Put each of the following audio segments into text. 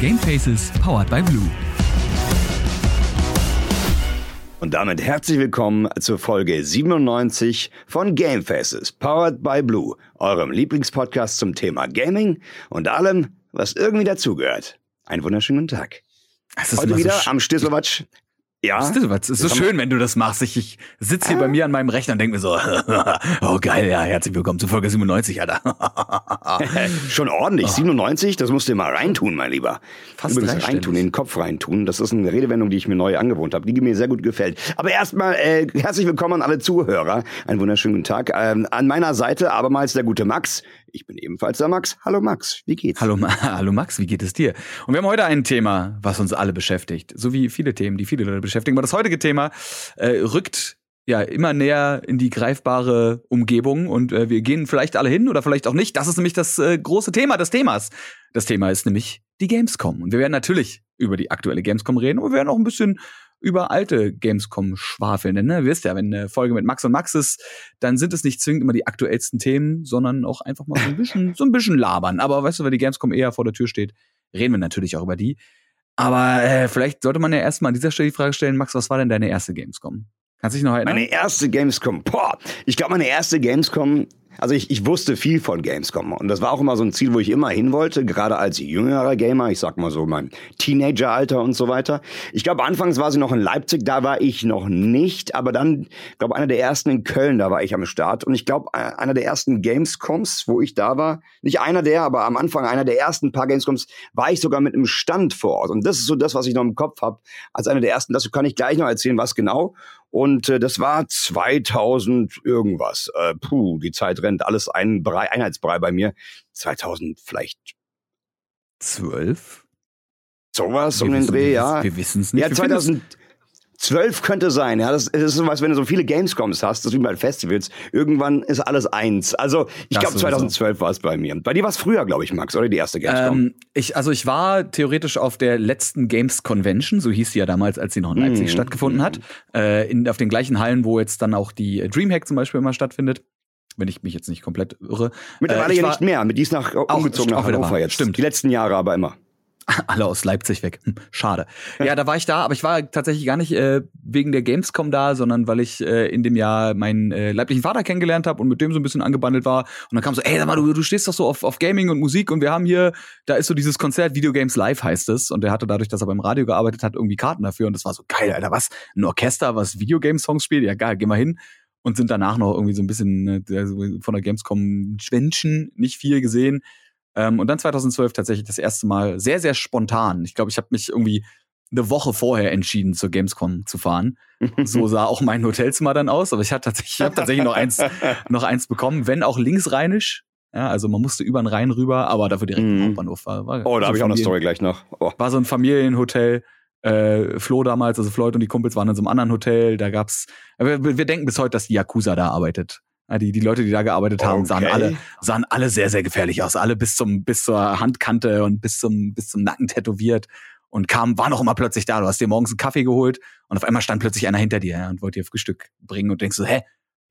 Gamefaces powered by Blue. Und damit herzlich willkommen zur Folge 97 von Gamefaces, powered by Blue, eurem Lieblingspodcast zum Thema Gaming und allem, was irgendwie dazugehört. Einen wunderschönen Tag. Heute wieder so am Stisselwatsch ja. Das ist, das ist so schön, wenn du das machst. Ich, ich sitze hier ah. bei mir an meinem Rechner und denke mir so, oh geil, ja, herzlich willkommen zu Folge 97, Alter. Schon ordentlich, 97, das musst du mal reintun, mein Lieber. Fast Übrigens reintun, in den Kopf reintun. Das ist eine Redewendung, die ich mir neu angewohnt habe, die mir sehr gut gefällt. Aber erstmal äh, herzlich willkommen an alle Zuhörer. Einen wunderschönen guten Tag. Ähm, an meiner Seite abermals der gute Max. Ich bin ebenfalls der Max. Hallo Max, wie geht's? Hallo, hallo Max, wie geht es dir? Und wir haben heute ein Thema, was uns alle beschäftigt. So wie viele Themen, die viele Leute beschäftigen. Aber das heutige Thema äh, rückt ja immer näher in die greifbare Umgebung und äh, wir gehen vielleicht alle hin oder vielleicht auch nicht. Das ist nämlich das äh, große Thema des Themas. Das Thema ist nämlich die Gamescom. Und wir werden natürlich über die aktuelle Gamescom reden und wir werden auch ein bisschen über alte Gamescom schwafeln. Denn ne, wisst ja, wenn eine Folge mit Max und Max ist, dann sind es nicht zwingend immer die aktuellsten Themen, sondern auch einfach mal so ein bisschen, so ein bisschen labern. Aber weißt du, wenn die Gamescom eher vor der Tür steht, reden wir natürlich auch über die. Aber äh, vielleicht sollte man ja erstmal an dieser Stelle die Frage stellen, Max, was war denn deine erste Gamescom? Kannst du dich noch erinnern? Meine erste Gamescom, boah, ich glaube, meine erste Gamescom also ich, ich wusste viel von Gamescom und das war auch immer so ein Ziel, wo ich immer hin wollte, gerade als jüngerer Gamer, ich sag mal so mein Teenageralter und so weiter. Ich glaube, anfangs war sie noch in Leipzig, da war ich noch nicht, aber dann, glaube einer der ersten in Köln, da war ich am Start und ich glaube, einer der ersten Gamescoms, wo ich da war, nicht einer der, aber am Anfang einer der ersten paar Gamescoms, war ich sogar mit einem Stand vor Ort und das ist so das, was ich noch im Kopf habe, als einer der ersten. Das kann ich gleich noch erzählen, was genau. Und äh, das war 2000 irgendwas. Äh, puh, die Zeit rennt alles ein Brei, Einheitsbrei bei mir. 2000 vielleicht. Zwölf? Sowas um den Dreh, ja. Wir wissen es nicht. Ja, 2000, Zwölf könnte sein, ja. Das, ist so was, wenn du so viele Gamescoms hast, das ist wie bei Festivals. Irgendwann ist alles eins. Also ich glaube 2012 war es bei mir. Bei dir war es früher, glaube ich, Max, oder die erste Gamescom? Ähm, ich, also ich war theoretisch auf der letzten Games Convention, so hieß sie ja damals, als sie noch in Leipzig mhm. stattgefunden hat. Äh, in, auf den gleichen Hallen, wo jetzt dann auch die Dreamhack zum Beispiel immer stattfindet wenn ich mich jetzt nicht komplett irre. Mittlerweile äh, ja nicht mehr. Mit die ist nach umgezogen nach Hannover jetzt. Stimmt. Die letzten Jahre aber immer. Alle aus Leipzig weg. Hm, schade. Ja, da war ich da, aber ich war tatsächlich gar nicht äh, wegen der Gamescom da, sondern weil ich äh, in dem Jahr meinen äh, leiblichen Vater kennengelernt habe und mit dem so ein bisschen angebandelt war. Und dann kam so, ey, sag mal, du, du stehst doch so auf, auf Gaming und Musik und wir haben hier, da ist so dieses Konzert Video Games Live heißt es. Und der hatte dadurch, dass er beim Radio gearbeitet hat, irgendwie Karten dafür. Und das war so geil, Alter, was? Ein Orchester, was Videogame-Songs spielt? Ja, geil, geh mal hin und sind danach noch irgendwie so ein bisschen äh, von der Gamescom schwänschen, nicht viel gesehen. Ähm, und dann 2012 tatsächlich das erste Mal sehr, sehr spontan. Ich glaube, ich habe mich irgendwie eine Woche vorher entschieden, zur Gamescom zu fahren. So sah auch mein Hotelzimmer dann aus, aber ich habe tatsächlich, ich hab tatsächlich noch eins, noch eins bekommen, wenn auch linksrheinisch. Ja, also man musste über den Rhein rüber, aber dafür direkt im mhm. Hauptbahnhof war. war oh, da so habe ich auch eine Story gleich noch. Oh. War so ein Familienhotel. Äh, Flo damals, also Floyd und die Kumpels waren in so einem anderen Hotel. Da gab's. Wir, wir denken bis heute, dass die Yakuza da arbeitet. Die, die Leute, die da gearbeitet haben, okay. sahen alle, sahen alle sehr, sehr gefährlich aus. Alle bis zum, bis zur Handkante und bis zum, bis zum Nacken tätowiert. Und kam, war noch immer plötzlich da. Du hast dir morgens einen Kaffee geholt und auf einmal stand plötzlich einer hinter dir ja, und wollte dir Frühstück bringen und denkst so, hä?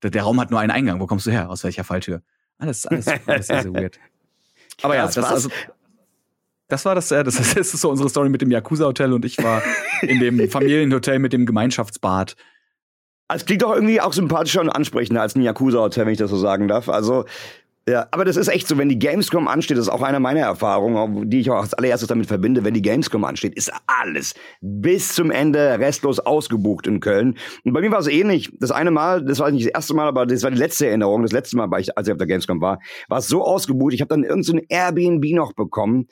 Der, der Raum hat nur einen Eingang. Wo kommst du her? Aus welcher Falltür? Alles, alles, alles sehr, sehr weird. Aber ja, das, also, das war das, äh, das, das ist so unsere Story mit dem Yakuza-Hotel und ich war in dem Familienhotel mit dem Gemeinschaftsbad es klingt doch irgendwie auch sympathischer und ansprechender als ein Yakuza-Hotel, wenn ich das so sagen darf. Also, ja, aber das ist echt so, wenn die Gamescom ansteht, das ist auch eine meiner Erfahrungen, die ich auch als allererstes damit verbinde, wenn die Gamescom ansteht, ist alles bis zum Ende restlos ausgebucht in Köln. Und bei mir war es ähnlich. Das eine Mal, das war nicht das erste Mal, aber das war die letzte Erinnerung, das letzte Mal, als ich auf der Gamescom war, war es so ausgebucht, ich habe dann irgendein so Airbnb noch bekommen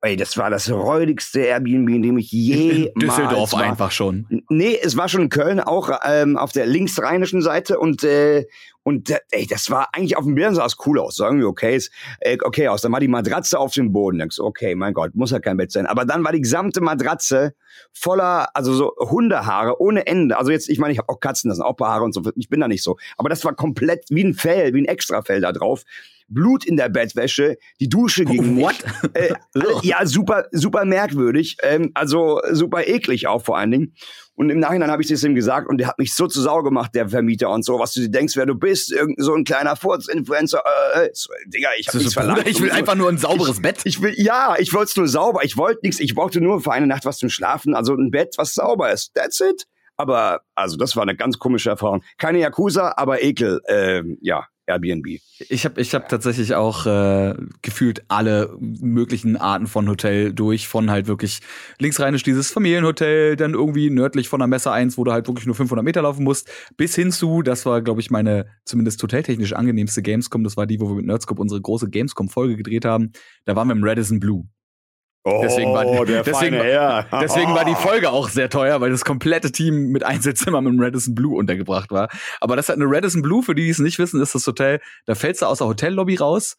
Ey, das war das räudigste Airbnb, in dem ich je In Düsseldorf war. einfach schon. Nee, es war schon in Köln, auch ähm, auf der linksrheinischen Seite und äh, und äh, ey, das war eigentlich auf dem Bildern sah es cool aus, sagen wir okay, ist, äh, okay aus. Dann war die Matratze auf dem Boden, denkst okay, mein Gott, muss ja kein Bett sein. Aber dann war die gesamte Matratze voller, also so Hundehaare ohne Ende. Also jetzt, ich meine, ich habe auch Katzen, das sind auch paar Haare und so. Ich bin da nicht so. Aber das war komplett wie ein Fell, wie ein Extrafell da drauf Blut in der Bettwäsche, die Dusche ging What? nicht. Äh, ja, super, super merkwürdig. Ähm, also super eklig auch vor allen Dingen. Und im Nachhinein habe ich das ihm gesagt und der hat mich so zu Sau gemacht, der Vermieter und so, was du dir denkst, wer du bist, irgend so ein kleiner Furz-Influencer. Äh, so, Digga, ich habe nichts so, verlangt. Ich will einfach nur ein sauberes ich, Bett. Ich will, ja, ich wollte es nur sauber. Ich wollte nichts. Ich brauchte nur für eine Nacht was zum Schlafen. Also ein Bett, was sauber ist. That's it. Aber also das war eine ganz komische Erfahrung. Keine Yakuza, aber Ekel. Ähm, ja, Airbnb. Ich habe ich hab tatsächlich auch äh, gefühlt alle möglichen Arten von Hotel durch, von halt wirklich linksrheinisch dieses Familienhotel, dann irgendwie nördlich von der Messe 1, wo du halt wirklich nur 500 Meter laufen musst, bis hin zu, das war, glaube ich, meine zumindest hoteltechnisch angenehmste Gamescom, das war die, wo wir mit Nerdscope unsere große Gamescom-Folge gedreht haben, da waren wir im Radisson Blue. Deswegen war, Oh, der deswegen, feine deswegen war die Folge auch sehr teuer, weil das komplette Team mit Einzelzimmern im Radisson Blue untergebracht war. Aber das hat eine Radisson Blue, für die, die es nicht wissen, ist das Hotel, da fällst du aus der Hotellobby raus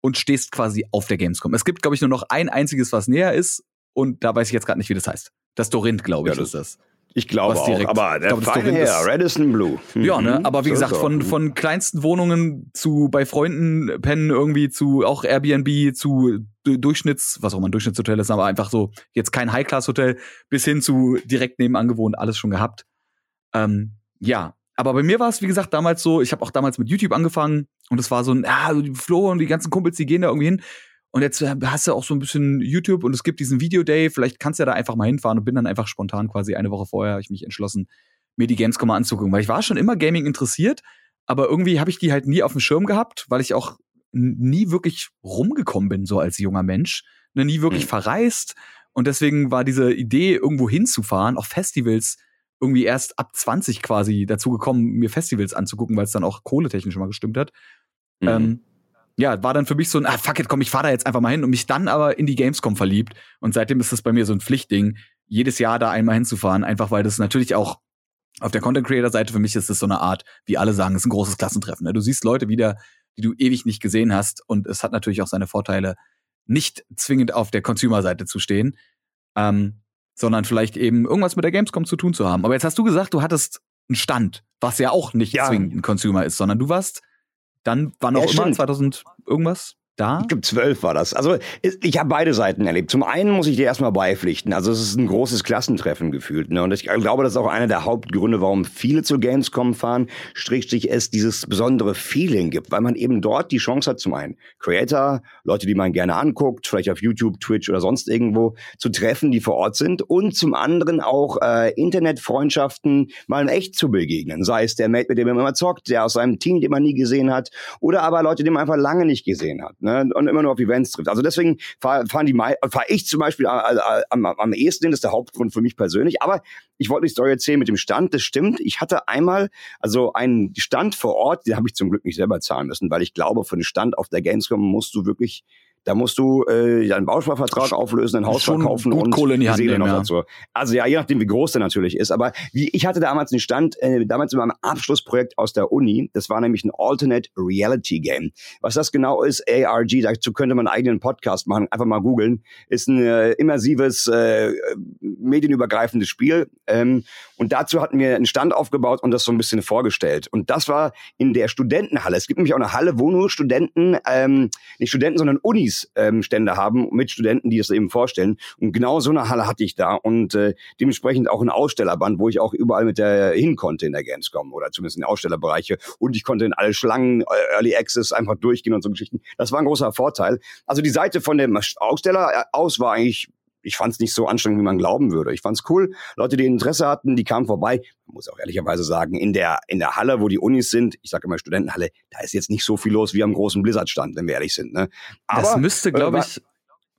und stehst quasi auf der Gamescom. Es gibt, glaube ich, nur noch ein einziges, was näher ist und da weiß ich jetzt gerade nicht, wie das heißt. Das Dorint, glaube ich, Ja, das- ist das. Ich glaube Was auch. direkt- Aber ich der feine Dorint Herr, ist- Radisson Blue. Ja, ne? Mhm. Aber wie So gesagt, von, von kleinsten Wohnungen zu bei Freunden pennen irgendwie zu auch Airbnb zu Du- Durchschnitts, was auch immer ein Durchschnittshotel ist, aber einfach so jetzt kein High-Class-Hotel bis hin zu direkt nebenan gewohnt, alles schon gehabt. Ähm, ja, aber bei mir war es, wie gesagt, damals so, ich habe auch damals mit YouTube angefangen und es war so ein, ah, so die Flo und die ganzen Kumpels, die gehen da irgendwie hin. Und jetzt äh, hast du auch so ein bisschen YouTube und es gibt diesen Video-Day, vielleicht kannst du ja da einfach mal hinfahren und bin dann einfach spontan quasi eine Woche vorher, habe ich mich entschlossen, mir die Gamescom mal anzugucken, weil ich war schon immer Gaming interessiert, aber irgendwie habe ich die halt nie auf dem Schirm gehabt, weil ich auch nie wirklich rumgekommen bin, so als junger Mensch, ne, nie wirklich Mhm. verreist und deswegen war diese Idee, irgendwo hinzufahren, auf Festivals, irgendwie erst ab 20 quasi dazu gekommen, mir Festivals anzugucken, weil es dann auch kohletechnisch immer gestimmt hat. Mhm. Ähm, ja, war dann für mich so ein, ah, fuck it, komm, ich fahr da jetzt einfach mal hin und mich dann aber in die Gamescom verliebt. Und seitdem ist das bei mir so ein Pflichtding, jedes Jahr da einmal hinzufahren, einfach weil das natürlich auch auf der Content Creator Seite für mich ist das so eine Art, wie alle sagen, ist ein großes Klassentreffen. Ne? Du siehst Leute wieder, die du ewig nicht gesehen hast und es hat natürlich auch seine Vorteile, nicht zwingend auf der Consumer Seite zu stehen, ähm, sondern vielleicht eben irgendwas mit der Gamescom zu tun zu haben. Aber jetzt hast du gesagt, du hattest einen Stand, was ja auch nicht Ja. zwingend ein Consumer ist, sondern du warst dann wann auch Ja, immer stimmt. 2000 irgendwas da. Ich zwölf war das. Also ich habe beide Seiten erlebt. Zum einen muss ich dir erstmal beipflichten. Also es ist ein großes Klassentreffen gefühlt. Ne? Und ich glaube, das ist auch einer der Hauptgründe, warum viele zu Gamescom fahren, Strichstrich es dieses besondere Feeling gibt. Weil man eben dort die Chance hat, zum einen Creator, Leute, die man gerne anguckt, vielleicht auf YouTube, Twitch oder sonst irgendwo, zu treffen, die vor Ort sind. Und zum anderen auch äh, Internetfreundschaften mal in echt zu begegnen. Sei es der Mate, mit dem man immer zockt, der aus seinem Team, den man nie gesehen hat. Oder aber Leute, die man einfach lange nicht gesehen hat. Ne? Und immer nur auf Events trifft. Also deswegen fahr- fahren die mei- fahr ich zum Beispiel äh, äh, am, am ehesten hin, das ist der Hauptgrund für mich persönlich. Aber ich wollte die Story erzählen mit dem Stand. Das stimmt. Ich hatte einmal also einen Stand vor Ort, den habe ich zum Glück nicht selber zahlen müssen, weil ich glaube, für den Stand auf der Gamescom musst du wirklich da musst du äh, deinen Bausparvertrag auflösen, ein Haus Schon verkaufen gut und Kohle in die Hand nehmen, noch ja. dazu. Also ja, je nachdem, wie groß der natürlich ist. Aber wie, ich hatte damals einen Stand, äh, damals in meinem Abschlussprojekt aus der Uni. Das war nämlich ein Alternate Reality Game. Was das genau ist, ARG, dazu könnte man einen eigenen Podcast machen. Einfach mal googeln. Ist ein äh, immersives, äh, medienübergreifendes Spiel. Ähm, und dazu hatten wir einen Stand aufgebaut und das so ein bisschen vorgestellt. Und das war in der Studentenhalle. Es gibt nämlich auch eine Halle, wo nur Studenten, ähm, nicht Studenten, sondern Unis ähm, Stände haben mit Studenten, die das eben vorstellen. Und genau so eine Halle hatte ich da und äh, dementsprechend auch ein Ausstellerband, wo ich auch überall mit der hin konnte in der Gamescom oder zumindest in Ausstellerbereiche. Und ich konnte in alle Schlangen, äh, Early Access einfach durchgehen und so Geschichten. Das war ein großer Vorteil. Also die Seite von dem Aussteller äh, aus war eigentlich ich fand es nicht so anstrengend, wie man glauben würde. Ich fand es cool. Leute, die Interesse hatten, die kamen vorbei. Man muss auch ehrlicherweise sagen, in der, in der Halle, wo die Unis sind, ich sage immer Studentenhalle, da ist jetzt nicht so viel los wie am großen Blizzard-Stand, wenn wir ehrlich sind. Ne? das müsste, glaube äh, ich,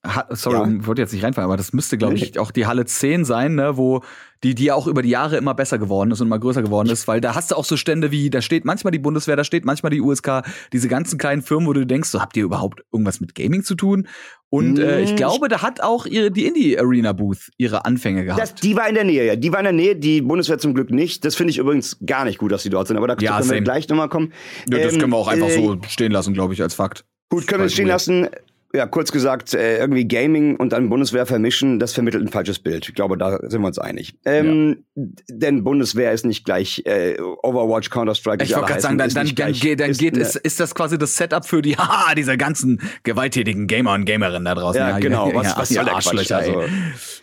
ha, sorry, Ja. ich wollte jetzt nicht reinfallen, aber das müsste, glaube ich, auch die Halle 10 sein, ne, wo die, die ja auch über die Jahre immer besser geworden ist und immer größer geworden ist, weil da hast du auch so Stände wie, da steht manchmal die Bundeswehr, da steht manchmal die USK, diese ganzen kleinen Firmen, wo du denkst, so habt ihr überhaupt irgendwas mit Gaming zu tun? Und äh, ich glaube, da hat auch ihre, die Indie-Arena-Booth ihre Anfänge gehabt. Das, die war in der Nähe, ja. Die war in der Nähe, die Bundeswehr zum Glück nicht. Das finde ich übrigens gar nicht gut, dass die dort sind. Aber da Ja, können wir same. gleich nochmal kommen. ja, das Ähm, können wir auch einfach äh, so stehen lassen, glaube ich, als Fakt. Gut, können wir stehen lassen. Ja, kurz gesagt, äh, irgendwie Gaming und dann Bundeswehr vermischen, das vermittelt ein falsches Bild. Ich glaube, da sind wir uns einig. Ähm, ja. Denn Bundeswehr ist nicht gleich äh, Overwatch, Counter-Strike. Ich wollte gerade sagen, dann, dann, dann, geht, dann ist, geht ist, ist das quasi das Setup für die, haha, dieser ganzen gewalttätigen Gamer und Gamerinnen da draußen. Ja, ja genau. Was, ja, was soll der Quatsch, also.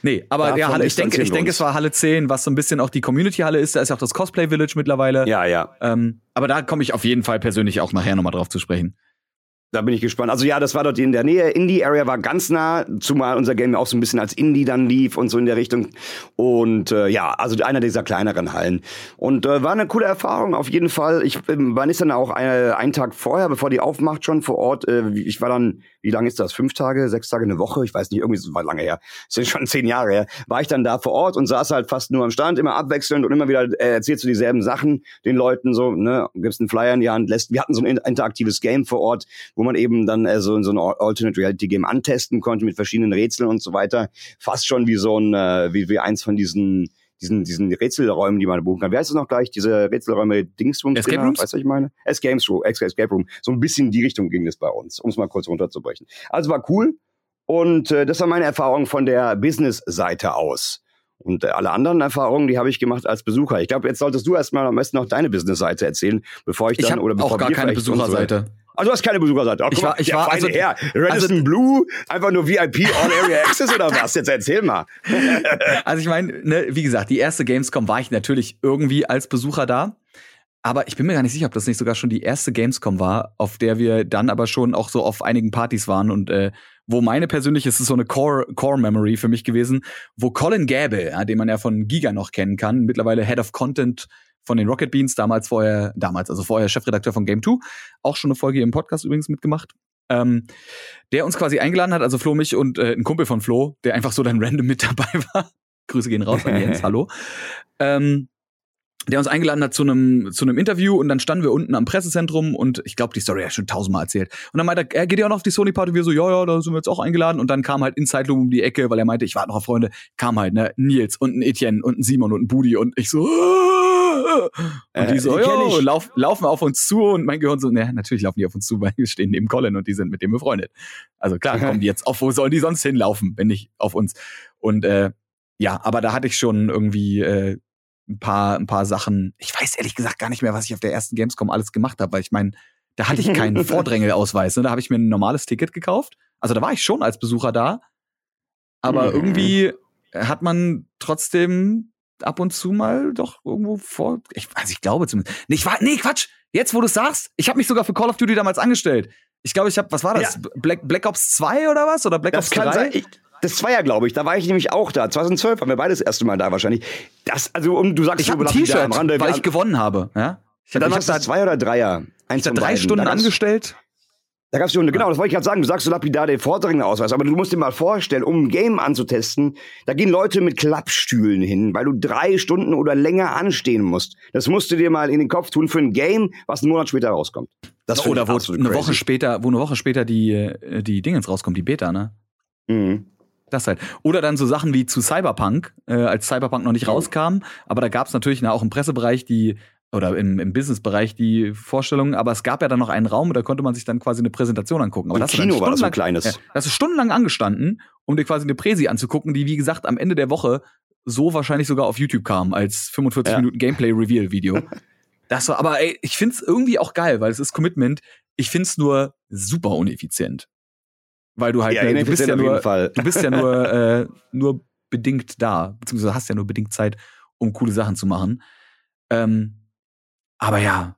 Nee, aber ja, Halle, ich denke, ich denke, es war Halle 10, was so ein bisschen auch die Community-Halle ist. Da ist ja auch das Cosplay Village mittlerweile. Ja, ja. Ähm, aber da komme ich auf jeden Fall persönlich auch nachher nochmal drauf zu sprechen. Da bin ich gespannt. Also ja, das war dort in der Nähe. Indie-Area war ganz nah, zumal unser Game auch so ein bisschen als Indie dann lief und so in der Richtung. Und äh, ja, also einer dieser kleineren Hallen. Und äh, war eine coole Erfahrung auf jeden Fall. Ich äh, war nicht dann auch eine, einen Tag vorher, bevor die aufmacht, schon vor Ort. Äh, ich war dann, wie lange ist das? Fünf Tage, sechs Tage, eine Woche? Ich weiß nicht, irgendwie war lange her. Das ist schon zehn Jahre her. War ich dann da vor Ort und saß halt fast nur am Stand, immer abwechselnd und immer wieder äh, erzählst du dieselben Sachen den Leuten so, ne, gibst einen Flyer in die Hand, lässt. Wir hatten so ein interaktives Game vor Ort, wo man eben dann äh, so in so ein Alternate Reality Game antesten konnte mit verschiedenen Rätseln und so weiter. Fast schon wie so ein, äh, wie, wie eins von diesen diesen, diesen Rätselräumen, die man buchen kann. Wie heißt es noch gleich? Diese Rätselräume Dingsrooms? Escape Rooms? Weißt du, was ich meine? Escape Room, Escape Room. So ein bisschen in die Richtung ging es bei uns, um es mal kurz runterzubrechen. Also war cool. Und äh, das war meine Erfahrung von der Business-Seite aus. Und äh, alle anderen Erfahrungen, die habe ich gemacht als Besucher. Ich glaube, jetzt solltest du erstmal am besten noch deine Business-Seite erzählen, bevor ich dann ich oder bevor auch gar keine Besucherseite. Also du hast keine Besucherseite. Ach, ich war, mal, ich war, also, her. Radisson also, Blue, einfach nur VIP All Area Access oder was? Jetzt erzähl mal. also ich meine, ne, wie gesagt, die erste Gamescom war ich natürlich irgendwie als Besucher da. Aber ich bin mir gar nicht sicher, ob das nicht sogar schon die erste Gamescom war, auf der wir dann aber schon auch so auf einigen Partys waren und äh, wo meine persönliche, es ist so eine Core, Core Memory für mich gewesen, wo Colin Gable, ja, den man ja von Giga noch kennen kann, mittlerweile Head of Content von den Rocket Beans, damals vorher, damals, also vorher Chefredakteur von Game 2, auch schon eine Folge im Podcast übrigens mitgemacht. Ähm, der uns quasi eingeladen hat, also Flo, mich und äh, ein Kumpel von Flo, der einfach so dann random mit dabei war. Grüße gehen raus an Jens, hallo. Ähm, der uns eingeladen hat zu einem zu einem Interview und dann standen wir unten am Pressezentrum und ich glaube, die Story hat schon tausendmal erzählt. Und dann meinte er, er geht ja auch noch auf die Sony Party, wir so, ja, ja, da sind wir jetzt auch eingeladen und dann kam halt Inside Loom um die Ecke, weil er meinte, ich warte noch auf Freunde, kam halt, ne, Nils und ein Etienne und ein Simon und ein Budi und ich so und äh, die so, ja, lauf, laufen auf uns zu und mein Gehirn so, ne, natürlich laufen die auf uns zu, weil wir stehen neben Colin und die sind mit dem befreundet. Also klar, kommen die jetzt auf, wo sollen die sonst hinlaufen, wenn nicht auf uns? Und äh, ja, aber da hatte ich schon irgendwie äh, ein paar, ein paar Sachen. Ich weiß ehrlich gesagt gar nicht mehr, was ich auf der ersten Gamescom alles gemacht habe, weil ich meine, da hatte ich keinen Vordrängelausweis. Ne? Da habe ich mir ein normales Ticket gekauft. Also da war ich schon als Besucher da. Aber mhm. irgendwie hat man trotzdem ab und zu mal doch irgendwo vor. Ich, also ich glaube zumindest. Nee, ich war, nee, Quatsch. Jetzt, wo du sagst, ich habe mich sogar für Call of Duty damals angestellt. Ich glaube, ich habe, was war das? Ja. Black, Black Ops 2 oder was? Oder Black das Ops 3? Sein. Ich, das war ja, glaube ich. Da war ich nämlich auch da. 2012 waren wir beide das erste Mal da wahrscheinlich. Das, also, um, du sagst, ich habe ein T-Shirt, am Rande, weil ich gewonnen habe. Ja? Ich habe hab da zwei oder Dreier. Eins ich drei Stunden angestellt. Da gab's schon, genau, das wollte ich gerade sagen. Du sagst so lapidar den Vordringenausweis, aber du musst dir mal vorstellen, um ein Game anzutesten, da gehen Leute mit Klappstühlen hin, weil du drei Stunden oder länger anstehen musst. Das musst du dir mal in den Kopf tun für ein Game, was einen Monat später rauskommt. Das oder wo eine Woche später, wo eine Woche später die, äh, die Dingens rauskommt, die Beta, ne? Mhm. Das halt. Oder dann so Sachen wie zu Cyberpunk, äh, als Cyberpunk noch nicht rauskam. Aber da gab es natürlich na, auch im Pressebereich die oder im, im Businessbereich die Vorstellungen, aber es gab ja dann noch einen Raum, da konnte man sich dann quasi eine Präsentation angucken. Aber das Kino war das so ein kleines. Ja, das ist stundenlang angestanden, um dir quasi eine Präsi anzugucken, die wie gesagt am Ende der Woche so wahrscheinlich sogar auf YouTube kam als 45 ja. Minuten Gameplay Reveal Video. das war, aber ey, ich find's irgendwie auch geil, weil es ist Commitment. Ich find's nur super uneffizient weil du halt ja, ne, du bist ja nur du bist ja nur äh, nur bedingt da beziehungsweise hast ja nur bedingt Zeit um coole Sachen zu machen ähm, aber ja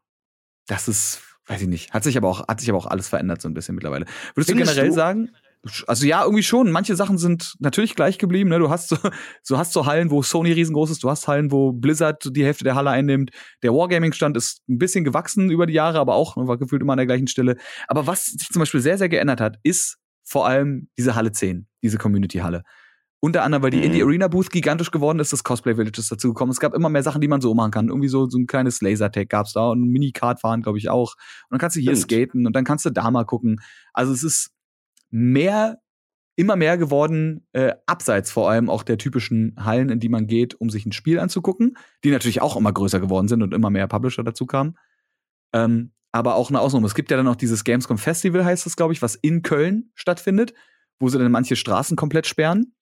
das ist weiß ich nicht hat sich aber auch hat sich aber auch alles verändert so ein bisschen mittlerweile würdest Findest du generell du? sagen also ja, irgendwie schon. Manche Sachen sind natürlich gleich geblieben. Ne? Du hast so, so hast so Hallen, wo Sony riesengroß ist. Du hast Hallen, wo Blizzard die Hälfte der Halle einnimmt. Der Wargaming-Stand ist ein bisschen gewachsen über die Jahre, aber auch war gefühlt immer an der gleichen Stelle. Aber was sich zum Beispiel sehr, sehr geändert hat, ist vor allem diese Halle 10, diese Community-Halle. Unter anderem, weil die mhm. Indie Arena Booth gigantisch geworden ist, das Cosplay Village ist dazu gekommen. Es gab immer mehr Sachen, die man so machen kann. Irgendwie so, so ein kleines Lasertag gab's da und ein Mini-Kart fahren, glaube ich, auch. Und dann kannst du hier Stimmt. skaten und dann kannst du da mal gucken. Also es ist mehr, immer mehr geworden, äh, abseits vor allem auch der typischen Hallen, in die man geht, um sich ein Spiel anzugucken, die natürlich auch immer größer geworden sind und immer mehr Publisher dazu kamen. Ähm, aber auch eine Ausnahme. Es gibt ja dann auch dieses Gamescom Festival, heißt das, glaube ich, was in Köln stattfindet, wo sie dann manche Straßen komplett sperren.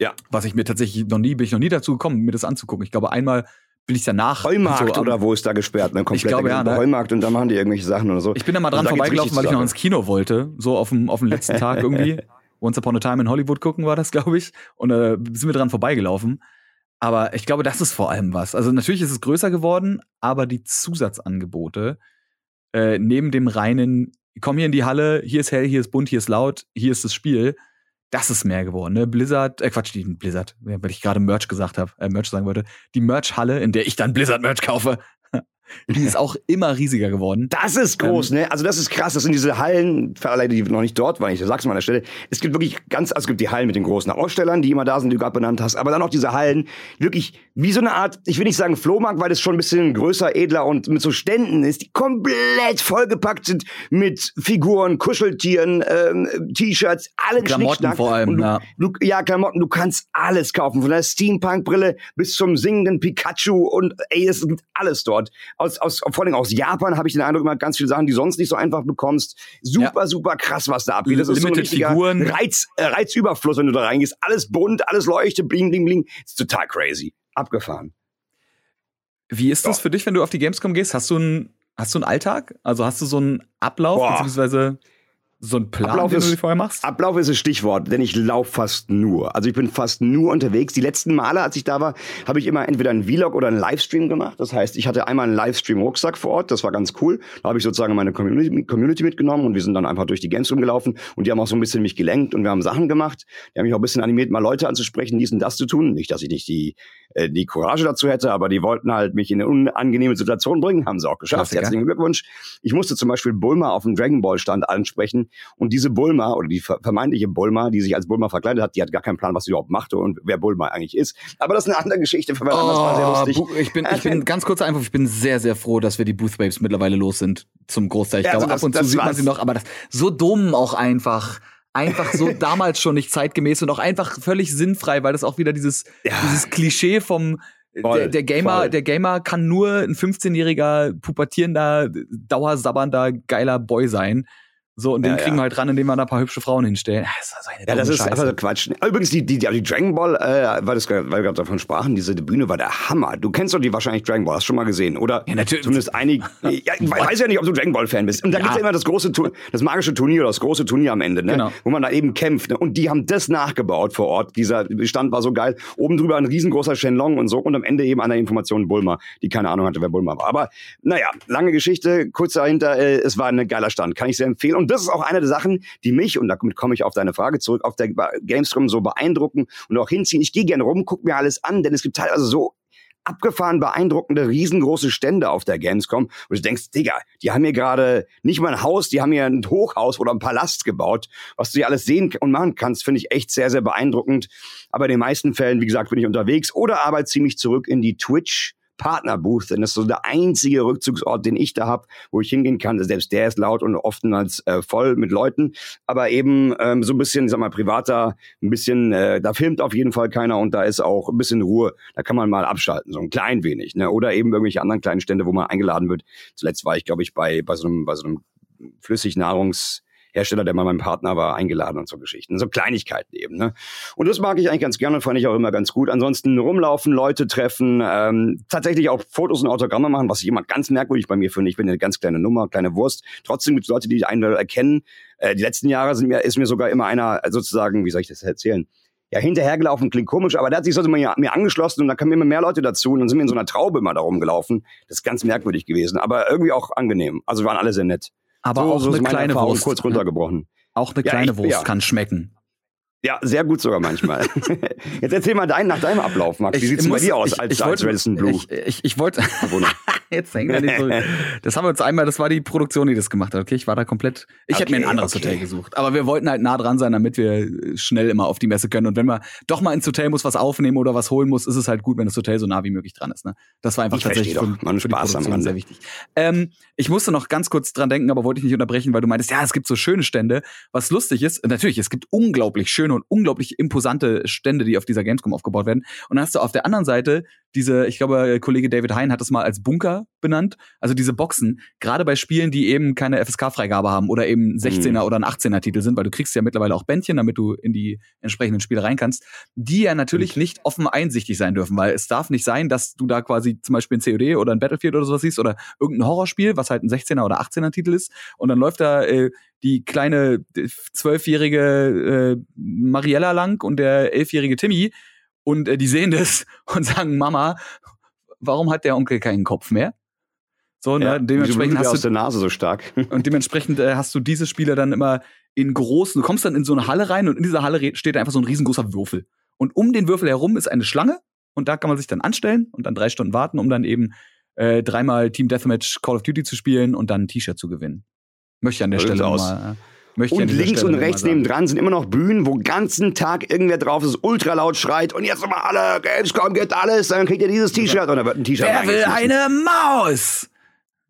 Ja. Was ich mir tatsächlich noch nie, bin ich noch nie dazu gekommen, mir das anzugucken. Ich glaube, einmal bin ich danach. Heumarkt so, oder wo ist da gesperrt? Ne? Komplett ich glaube, ja. Ne? Heumarkt und da machen die irgendwelche Sachen oder so. Ich bin da mal dran also, vorbeigelaufen, weil ich noch ins Kino wollte. So auf dem, auf dem letzten Tag irgendwie. Once Upon a Time in Hollywood gucken war das, glaube ich. Und da äh, sind wir dran vorbeigelaufen. Aber ich glaube, das ist vor allem was. Also natürlich ist es größer geworden, aber die Zusatzangebote äh, neben dem reinen, komm hier in die Halle, hier ist hell, hier ist bunt, hier ist laut, hier ist das Spiel, das ist mehr geworden. Ne? Blizzard, äh Quatsch, die Blizzard, weil ich gerade Merch gesagt habe, äh, Merch sagen wollte, die Merch-Halle, in der ich dann Blizzard-Merch kaufe, die ist auch immer riesiger geworden. Das ist groß, ähm, ne? Also das ist krass. Das sind diese Hallen, für alle, die noch nicht dort waren, ich sag's mal an der Stelle. Es gibt wirklich ganz, also es gibt die Hallen mit den großen Ausstellern, die immer da sind, die du gerade benannt hast, aber dann auch diese Hallen, wirklich wie so eine Art, ich will nicht sagen Flohmarkt, weil das schon ein bisschen größer, edler und mit so Ständen ist, die komplett vollgepackt sind mit Figuren, Kuscheltieren, ähm, T-Shirts, alle Klamotten vor allem, du, ja. Du, ja, Klamotten, du kannst alles kaufen, von der Steampunk-Brille bis zum singenden Pikachu und ey, es gibt alles dort aus, aus, vor allem aus Japan habe ich den Eindruck immer ganz viele Sachen, die sonst nicht so einfach bekommst. Super, ja. super krass, was da abgeht. Das ist Limited so ein Figuren. Reiz, äh, Reizüberfluss, wenn du da reingehst. Alles bunt, alles leuchtet, bling, bling, bling. ist total crazy. Abgefahren. Wie ist das für dich, wenn du auf die Gamescom gehst? Hast du einen, hast du einen Alltag? Also hast du so einen Ablauf, Boah. beziehungsweise so ein Plan, Ablauf den ist, du vorher machst? Ablauf ist das Stichwort, denn ich laufe fast nur. Also ich bin fast nur unterwegs. Die letzten Male, als ich da war, habe ich immer entweder einen Vlog oder einen Livestream gemacht. Das heißt, ich hatte einmal einen Livestream-Rucksack vor Ort, das war ganz cool. Da habe ich sozusagen meine Community, Community mitgenommen und wir sind dann einfach durch die Games rumgelaufen und die haben auch so ein bisschen mich gelenkt und wir haben Sachen gemacht. Die haben mich auch ein bisschen animiert, mal Leute anzusprechen, dies und das zu tun. Nicht, dass ich nicht die, äh, die Courage dazu hätte, aber die wollten halt mich in eine unangenehme Situation bringen, haben sie auch geschafft. Klassiker. Herzlichen Glückwunsch. Ich musste zum Beispiel Bulma auf dem Dragon Ball Stand ansprechen und diese Bulma oder die vermeintliche Bulma, die sich als Bulma verkleidet hat, die hat gar keinen Plan, was sie überhaupt machte und wer Bulma eigentlich ist. Aber das ist eine andere Geschichte. Für oh, war sehr lustig. Ich bin, ich bin ganz kurzer Einwurf, ich bin sehr, sehr froh, dass wir die Booth Babes mittlerweile los sind zum Großteil. Ich ja, glaube, also ab und zu sieht man sie noch, aber das so dumm auch einfach einfach so damals schon nicht zeitgemäß und auch einfach völlig sinnfrei, weil das auch wieder dieses, ja. dieses Klischee vom voll, der, der, Gamer, voll. der Gamer kann nur ein 15-jähriger, pubertierender, dauersabbernder, geiler Boy sein. So, und den ja, kriegen wir halt ran, indem wir da ein paar hübsche Frauen hinstellen. Das ist ja, das ist Scheiße. einfach Quatsch. Übrigens, die, die, die Dragon Ball, äh, weil, das, weil wir gerade davon sprachen, diese Bühne war der Hammer. Du kennst doch die wahrscheinlich Dragon Ball, hast schon mal gesehen, oder? Ja, natürlich. Zumindest einige. ja, ich weiß ja nicht, ob du Dragon Ball-Fan bist. Und da ja. gibt's ja immer das große, das magische Turnier, das große Turnier am Ende, ne? Genau. Wo man da eben kämpft. Ne? Und die haben das nachgebaut vor Ort. Dieser Stand war so geil. Oben drüber ein riesengroßer Shenlong und so. Und am Ende eben an der Information Bulma, die keine Ahnung hatte, wer Bulma war. Aber, naja, lange Geschichte, kurz dahinter, äh, es war ein geiler Stand. Kann ich sehr empfehlen. Und das ist auch eine der Sachen, die mich, und damit komme ich auf deine Frage zurück, auf der Gamescom so beeindrucken und auch hinziehen. Ich gehe gerne rum, gucke mir alles an, denn es gibt teilweise so abgefahren beeindruckende, riesengroße Stände auf der Gamescom, wo du denkst, Digga, die haben hier gerade nicht mal ein Haus, die haben hier ein Hochhaus oder ein Palast gebaut. Was du hier alles sehen und machen kannst, finde ich echt sehr, sehr beeindruckend. Aber in den meisten Fällen, wie gesagt, bin ich unterwegs oder arbeite ziemlich zurück in die Twitch Partnerbooth, denn das ist so der einzige Rückzugsort, den ich da habe, wo ich hingehen kann. Selbst der ist laut und oftmals äh, voll mit Leuten, aber eben ähm, so ein bisschen, ich sag mal, privater, ein bisschen, äh, da filmt auf jeden Fall keiner und da ist auch ein bisschen Ruhe. Da kann man mal abschalten, so ein klein wenig, ne? Oder eben irgendwelche anderen kleinen Stände, wo man eingeladen wird. Zuletzt war ich, glaube ich, bei bei so einem bei so einem Flüssignahrungs Hersteller, der mal mein Partner war, eingeladen und so Geschichten. So Kleinigkeiten eben. Ne? Und das mag ich eigentlich ganz gerne und fand ich auch immer ganz gut. Ansonsten rumlaufen, Leute treffen, ähm, tatsächlich auch Fotos und Autogramme machen, was ich immer ganz merkwürdig bei mir finde. Ich bin eine ganz kleine Nummer, kleine Wurst. Trotzdem gibt es Leute, die einen erkennen. Äh, die letzten Jahre sind mir, ist mir sogar immer einer sozusagen, wie soll ich das erzählen? ja, hinterhergelaufen klingt komisch, aber der hat sich so mir, mir angeschlossen und da kamen immer mehr Leute dazu und dann sind wir in so einer Traube immer da rumgelaufen. Das ist ganz merkwürdig gewesen, aber irgendwie auch angenehm. Also waren alle sehr nett. Aber so, auch so eine kleine Erfahrung Wurst. Kurz runtergebrochen. Auch eine kleine ja, ich, Wurst ja. kann schmecken. Ja, sehr gut sogar manchmal. Jetzt erzähl mal dein, nach deinem Ablauf, Max. Wie sieht es bei dir aus ich, als, ich als wollte, Radisson Blue? Ich, ich, ich wollte. Jetzt hängt er nicht so. Das haben wir uns einmal, das war die Produktion, die das gemacht hat. Okay, ich war da komplett. Ich okay, hätte mir ein anderes okay. Hotel gesucht. Aber wir wollten halt nah dran sein, damit wir schnell immer auf die Messe können. Und wenn man doch mal ins Hotel muss, was aufnehmen oder was holen muss, ist es halt gut, wenn das Hotel so nah wie möglich dran ist. Ne? Das war einfach ich tatsächlich für, Man für Spaß die Produktion sehr wichtig. Ähm, ich musste noch ganz kurz dran denken, aber wollte ich nicht unterbrechen, weil du meintest, ja, es gibt so schöne Stände. Was lustig ist, natürlich, es gibt unglaublich schöne und unglaublich imposante Stände, die auf dieser Gamescom aufgebaut werden. Und dann hast du auf der anderen Seite diese, ich glaube, Kollege David Hein hat das mal als Bunker benannt. Also diese Boxen, gerade bei Spielen, die eben keine FSK-Freigabe haben oder eben 16er mhm. oder ein 18er-Titel sind, weil du kriegst ja mittlerweile auch Bändchen, damit du in die entsprechenden Spiele rein kannst, die ja natürlich mhm. nicht offen einsichtig sein dürfen, weil es darf nicht sein, dass du da quasi zum Beispiel ein COD oder ein Battlefield oder sowas siehst oder irgendein Horrorspiel, was halt ein 16er oder 18er-Titel ist und dann läuft da äh, die kleine zwölfjährige äh, Mariella lang und der elfjährige Timmy und äh, die sehen das und sagen, Mama, warum hat der Onkel keinen Kopf mehr? So, ne? Ja, dementsprechend hast du aus der Nase so stark. und dementsprechend äh, hast du diese Spiele dann immer in großen, du kommst dann in so eine Halle rein und in dieser Halle steht einfach so ein riesengroßer Würfel. Und um den Würfel herum ist eine Schlange und da kann man sich dann anstellen und dann drei Stunden warten, um dann eben äh, dreimal Team Deathmatch Call of Duty zu spielen und dann ein T-Shirt zu gewinnen. Möchte ich an der Stelle mal. Äh, Möchte und links Stelle und rechts nebendran sind immer noch Bühnen, wo ganzen Tag irgendwer drauf ist, ultra laut schreit und jetzt nochmal alle, Gamescom geht alles, dann kriegt ihr dieses T-Shirt und dann wird ein T-Shirt Wer will eine Maus?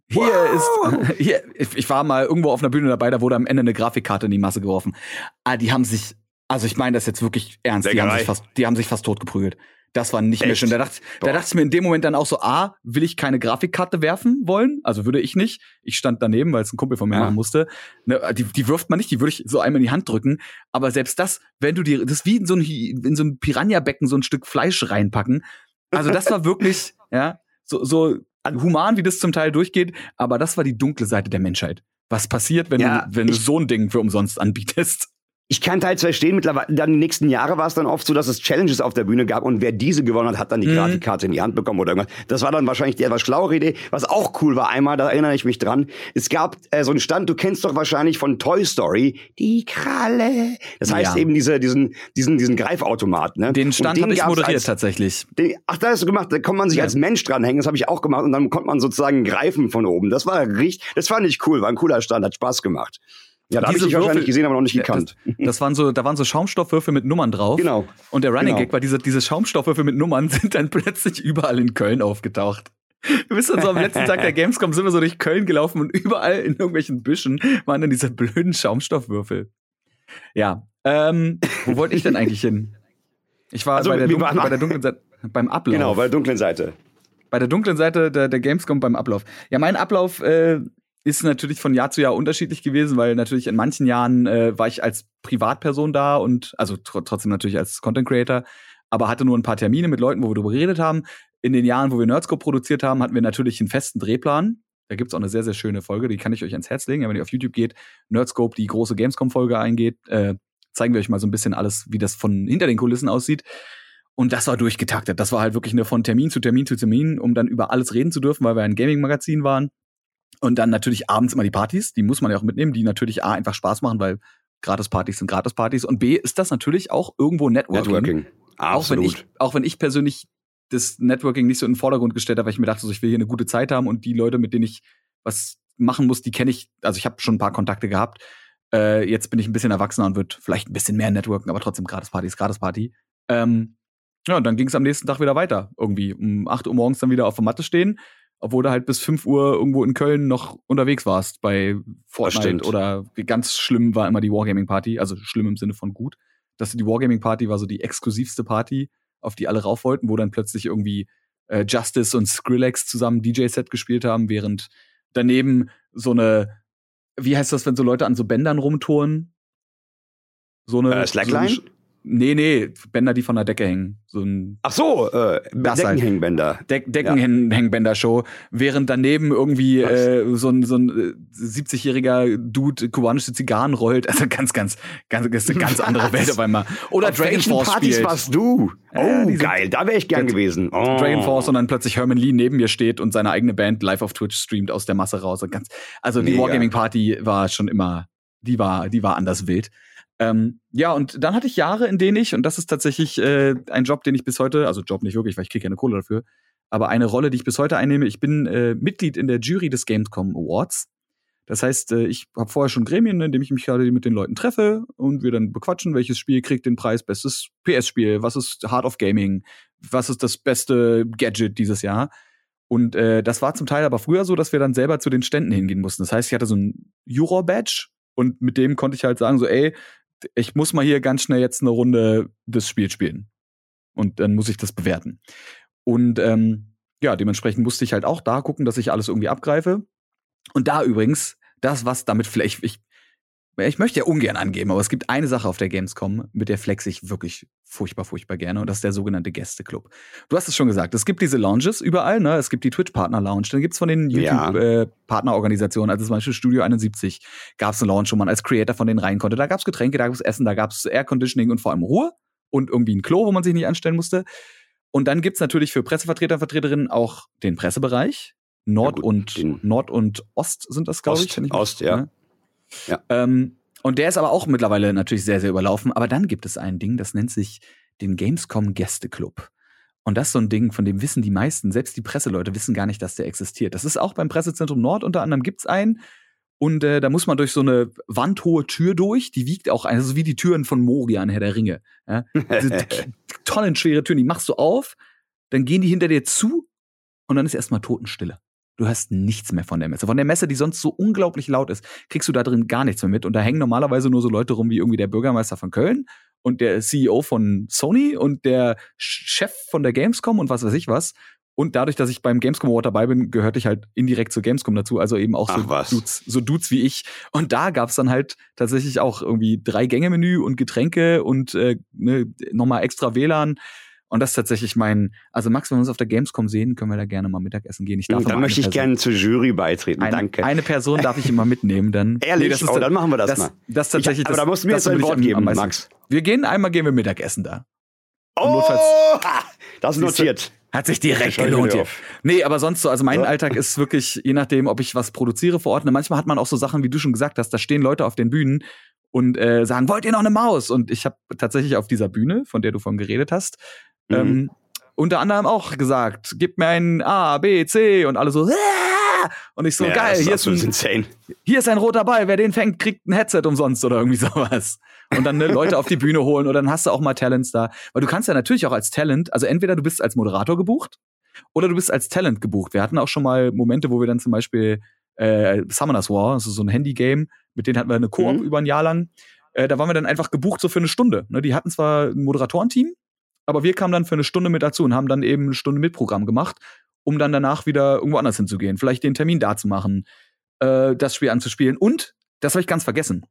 Hier wow. ist, hier, ich war mal irgendwo auf einer Bühne dabei, da wurde am Ende eine Grafikkarte in die Masse geworfen. Ah, die haben sich, also ich meine das jetzt wirklich ernst, die haben, sich fast, die haben sich fast tot geprügelt. Das war nicht Echt? mehr schön. Da dachte, da dachte ich mir in dem Moment dann auch so, A, will ich keine Grafikkarte werfen wollen? Also würde ich nicht. Ich stand daneben, weil es ein Kumpel von mir ja. machen musste. Ne, die, die wirft man nicht, die würde ich so einmal in die Hand drücken. Aber selbst das, wenn du dir, das ist wie in so ein, in so ein Piranha-Becken so ein Stück Fleisch reinpacken. Also das war wirklich, ja, so, so human, wie das zum Teil durchgeht. Aber das war die dunkle Seite der Menschheit. Was passiert, wenn ja, du, wenn du so ein Ding für umsonst anbietest? Ich kann teils verstehen, mittlerweile, dann die nächsten Jahre war es dann oft so, dass es Challenges auf der Bühne gab und wer diese gewonnen hat, hat dann die mhm. Grafikkarte in die Hand bekommen oder irgendwas. Das war dann wahrscheinlich die etwas schlauere Idee. Was auch cool war einmal, da erinnere ich mich dran, es gab äh, so einen Stand, du kennst doch wahrscheinlich von Toy Story, die Kralle. Das heißt ja. eben diese, diesen, diesen, diesen Greifautomat. Ne? Den Stand habe ich moderiert als, tatsächlich. Den, ach, da hast du gemacht, da konnte man sich ja. als Mensch dranhängen, das habe ich auch gemacht und dann konnte man sozusagen greifen von oben. Das war richtig, das fand ich cool, war ein cooler Stand, hat Spaß gemacht. Ja, da habe ich dich wahrscheinlich gesehen, aber noch nicht gekannt. Das, das, waren so, da waren so Schaumstoffwürfel mit Nummern drauf. Genau. Und der Running genau. Gag war, diese, diese Schaumstoffwürfel mit Nummern sind dann plötzlich überall in Köln aufgetaucht. Wir wissen so am letzten Tag der Gamescom sind wir so durch Köln gelaufen und überall in irgendwelchen Büschen waren dann diese blöden Schaumstoffwürfel. Ja, ähm, wo wollte ich denn eigentlich hin? Ich war also, bei, der dunklen, bei der dunklen Seite, beim Ablauf. Genau, bei der dunklen Seite. Bei der dunklen Seite der, der Gamescom beim Ablauf. Ja, mein Ablauf äh, ist natürlich von Jahr zu Jahr unterschiedlich gewesen, weil natürlich in manchen Jahren äh, war ich als Privatperson da und also tr trotzdem natürlich als Content Creator, aber hatte nur ein paar Termine mit Leuten, wo wir darüber geredet haben. In den Jahren, wo wir Nerdscope produziert haben, hatten wir natürlich einen festen Drehplan. Da gibt's auch eine sehr, sehr schöne Folge, die kann ich euch ans Herz legen. Wenn ihr auf YouTube geht, Nerdscope, die große Gamescom-Folge eingeht, äh, zeigen wir euch mal so ein bisschen alles, wie das von hinter den Kulissen aussieht. Und das war durchgetaktet. Das war halt wirklich eine von Termin zu Termin zu Termin, um dann über alles reden zu dürfen, weil wir ein Gaming-Magazin waren. Und dann natürlich abends immer die Partys, die muss man ja auch mitnehmen, die natürlich A einfach Spaß machen, weil Gratispartys sind Gratispartys. Und B ist das natürlich auch irgendwo Networking. Networking. Absolut. Auch wenn ich, auch wenn ich persönlich das Networking nicht so in den Vordergrund gestellt habe, weil ich mir dachte, so, ich will hier eine gute Zeit haben und die Leute, mit denen ich was machen muss, die kenne ich, also ich habe schon ein paar Kontakte gehabt. Äh, jetzt bin ich ein bisschen erwachsener und wird vielleicht ein bisschen mehr networken, aber trotzdem Gratisparty ist Gratisparty. Ähm, ja, und dann ging es am nächsten Tag wieder weiter. Irgendwie um 8 Uhr morgens dann wieder auf der Matte stehen, obwohl du halt bis 5 Uhr irgendwo in Köln noch unterwegs warst bei Fortnite oder ganz schlimm war immer die Wargaming Party, also schlimm im Sinne von gut. Dass die Wargaming Party war so die exklusivste Party, auf die alle rauf wollten, wo dann plötzlich irgendwie äh, Justice und Skrillex zusammen DJ-Set gespielt haben, während daneben so eine, wie heißt das, wenn so Leute an so Bändern rumtouren? So eine äh, Slackline? So Nee, nee, Bänder, die von der Decke hängen. So ein Ach so, äh, Deckenhängbänder. Halt. De Deckenhängbänder-Show. Während daneben irgendwie äh, so ein, so ein äh, 70-jähriger Dude kubanische Zigarren rollt. Also ganz, ganz, ganz, ganz, eine ganz andere Welt auf einmal. Oder auf Dragon Force Partys spielt. warst du? Oh, äh, geil, da wäre ich gern gewesen. Oh. Dragon Force und dann plötzlich Herman Lee neben mir steht und seine eigene Band live auf Twitch streamt aus der Masse raus. Und ganz, also die Wargaming Party war schon immer, die war, die war anders wild. Ähm, ja, und dann hatte ich Jahre, in denen ich, und das ist tatsächlich äh, ein Job, den ich bis heute, also Job nicht wirklich, weil ich kriege keine Kohle dafür, aber eine Rolle, die ich bis heute einnehme. Ich bin äh, Mitglied in der Jury des Gamescom Awards. Das heißt, äh, ich habe vorher schon Gremien, in denen ich mich gerade mit den Leuten treffe und wir dann bequatschen, welches Spiel kriegt den Preis, bestes PS-Spiel, was ist Heart of Gaming, was ist das beste Gadget dieses Jahr. Und äh, das war zum Teil aber früher so, dass wir dann selber zu den Ständen hingehen mussten. Das heißt, ich hatte so ein Juror-Badge und mit dem konnte ich halt sagen, so, ey, ich muss mal hier ganz schnell jetzt eine Runde das Spiel spielen. Und dann muss ich das bewerten. Und ähm, ja, dementsprechend musste ich halt auch da gucken, dass ich alles irgendwie abgreife. Und da übrigens, das, was damit vielleicht, ich, ich möchte ja ungern angeben, aber es gibt eine Sache auf der Gamescom, mit der flex ich wirklich furchtbar, furchtbar gerne, und das ist der sogenannte Gästeclub. Du hast es schon gesagt, es gibt diese Lounges überall, ne? Es gibt die Twitch-Partner-Lounge, dann gibt's von den YouTube-Partnerorganisationen, ja. äh, also zum Beispiel Studio 71, gab's eine Lounge, wo man als Creator von denen rein konnte. Da gab's Getränke, da gab's Essen, da gab's Air-Conditioning und vor allem Ruhe und irgendwie ein Klo, wo man sich nicht anstellen musste. Und dann gibt's natürlich für Pressevertreter, Vertreterinnen auch den Pressebereich. Nord ja, und Nord und Ost sind das, glaube ich. Ost, ja. Ne? Ja. Ähm, und der ist aber auch mittlerweile natürlich sehr, sehr überlaufen. Aber dann gibt es ein Ding, das nennt sich den Gamescom Gästeclub. Und das ist so ein Ding, von dem wissen die meisten, selbst die Presseleute wissen gar nicht, dass der existiert. Das ist auch beim Pressezentrum Nord unter anderem gibt's einen. Und äh, da muss man durch so eine wandhohe Tür durch, die wiegt auch, also wie die Türen von Moria an Herr der Ringe. Ja? Diese tonnenschwere Türen, die machst du auf, dann gehen die hinter dir zu und dann ist erstmal Totenstille. Du hast nichts mehr von der Messe. Von der Messe, die sonst so unglaublich laut ist, kriegst du da drin gar nichts mehr mit. Und da hängen normalerweise nur so Leute rum wie irgendwie der Bürgermeister von Köln und der CEO von Sony und der Chef von der Gamescom und was weiß ich was. Und dadurch, dass ich beim Gamescom Award dabei bin, gehörte ich halt indirekt zur Gamescom dazu, also eben auch so Dudes, so Dudes wie ich. Und da gab's dann halt tatsächlich auch irgendwie drei Gänge-Menü und Getränke und äh, ne, nochmal extra WLAN. Und das ist tatsächlich mein, also Max, wenn wir uns auf der Gamescom sehen, können wir da gerne mal Mittagessen gehen. Ich darf dann möchte ich gerne zur Jury beitreten. Eine, Danke. Eine Person darf ich immer mitnehmen, dann. Ehrlich? Nee, das ist, oh, dann machen wir das, das mal. Das tatsächlich. Ich, aber das, da musst du mir jetzt ein Wort geben, Max. Wir gehen einmal gehen wir Mittagessen da. Oh, das ist notiert. Hat sich direkt gelohnt hier. Nee, aber sonst so, also mein Alltag ist wirklich, je nachdem, ob ich was produziere vor Ort. Ne, manchmal hat man auch so Sachen, wie du schon gesagt hast, da stehen Leute auf den Bühnen und äh, sagen, wollt ihr noch eine Maus? Und ich habe tatsächlich auf dieser Bühne, von der du vorhin geredet hast, mhm. ähm, unter anderem auch gesagt, gib mir ein A, B, C und alle so, Aah! und ich so, ja, geil, hier ist, ein, hier ist ein roter Ball, wer den fängt, kriegt ein Headset umsonst oder irgendwie sowas und dann ne, Leute auf die Bühne holen oder dann hast du auch mal Talents da. Weil du kannst ja natürlich auch als Talent, also entweder du bist als Moderator gebucht oder du bist als Talent gebucht. Wir hatten auch schon mal Momente, wo wir dann zum Beispiel äh, Summoners War, also so ein Handy-Game, mit denen hatten wir eine Koop mhm. über ein Jahr lang. Äh, da waren wir dann einfach gebucht so für eine Stunde. Ne, die hatten zwar ein Moderatorenteam, aber wir kamen dann für eine Stunde mit dazu und haben dann eben eine Stunde mit Programm gemacht, um dann danach wieder irgendwo anders hinzugehen, vielleicht den Termin da zu machen, äh, das Spiel anzuspielen. Und, das habe ich ganz vergessen,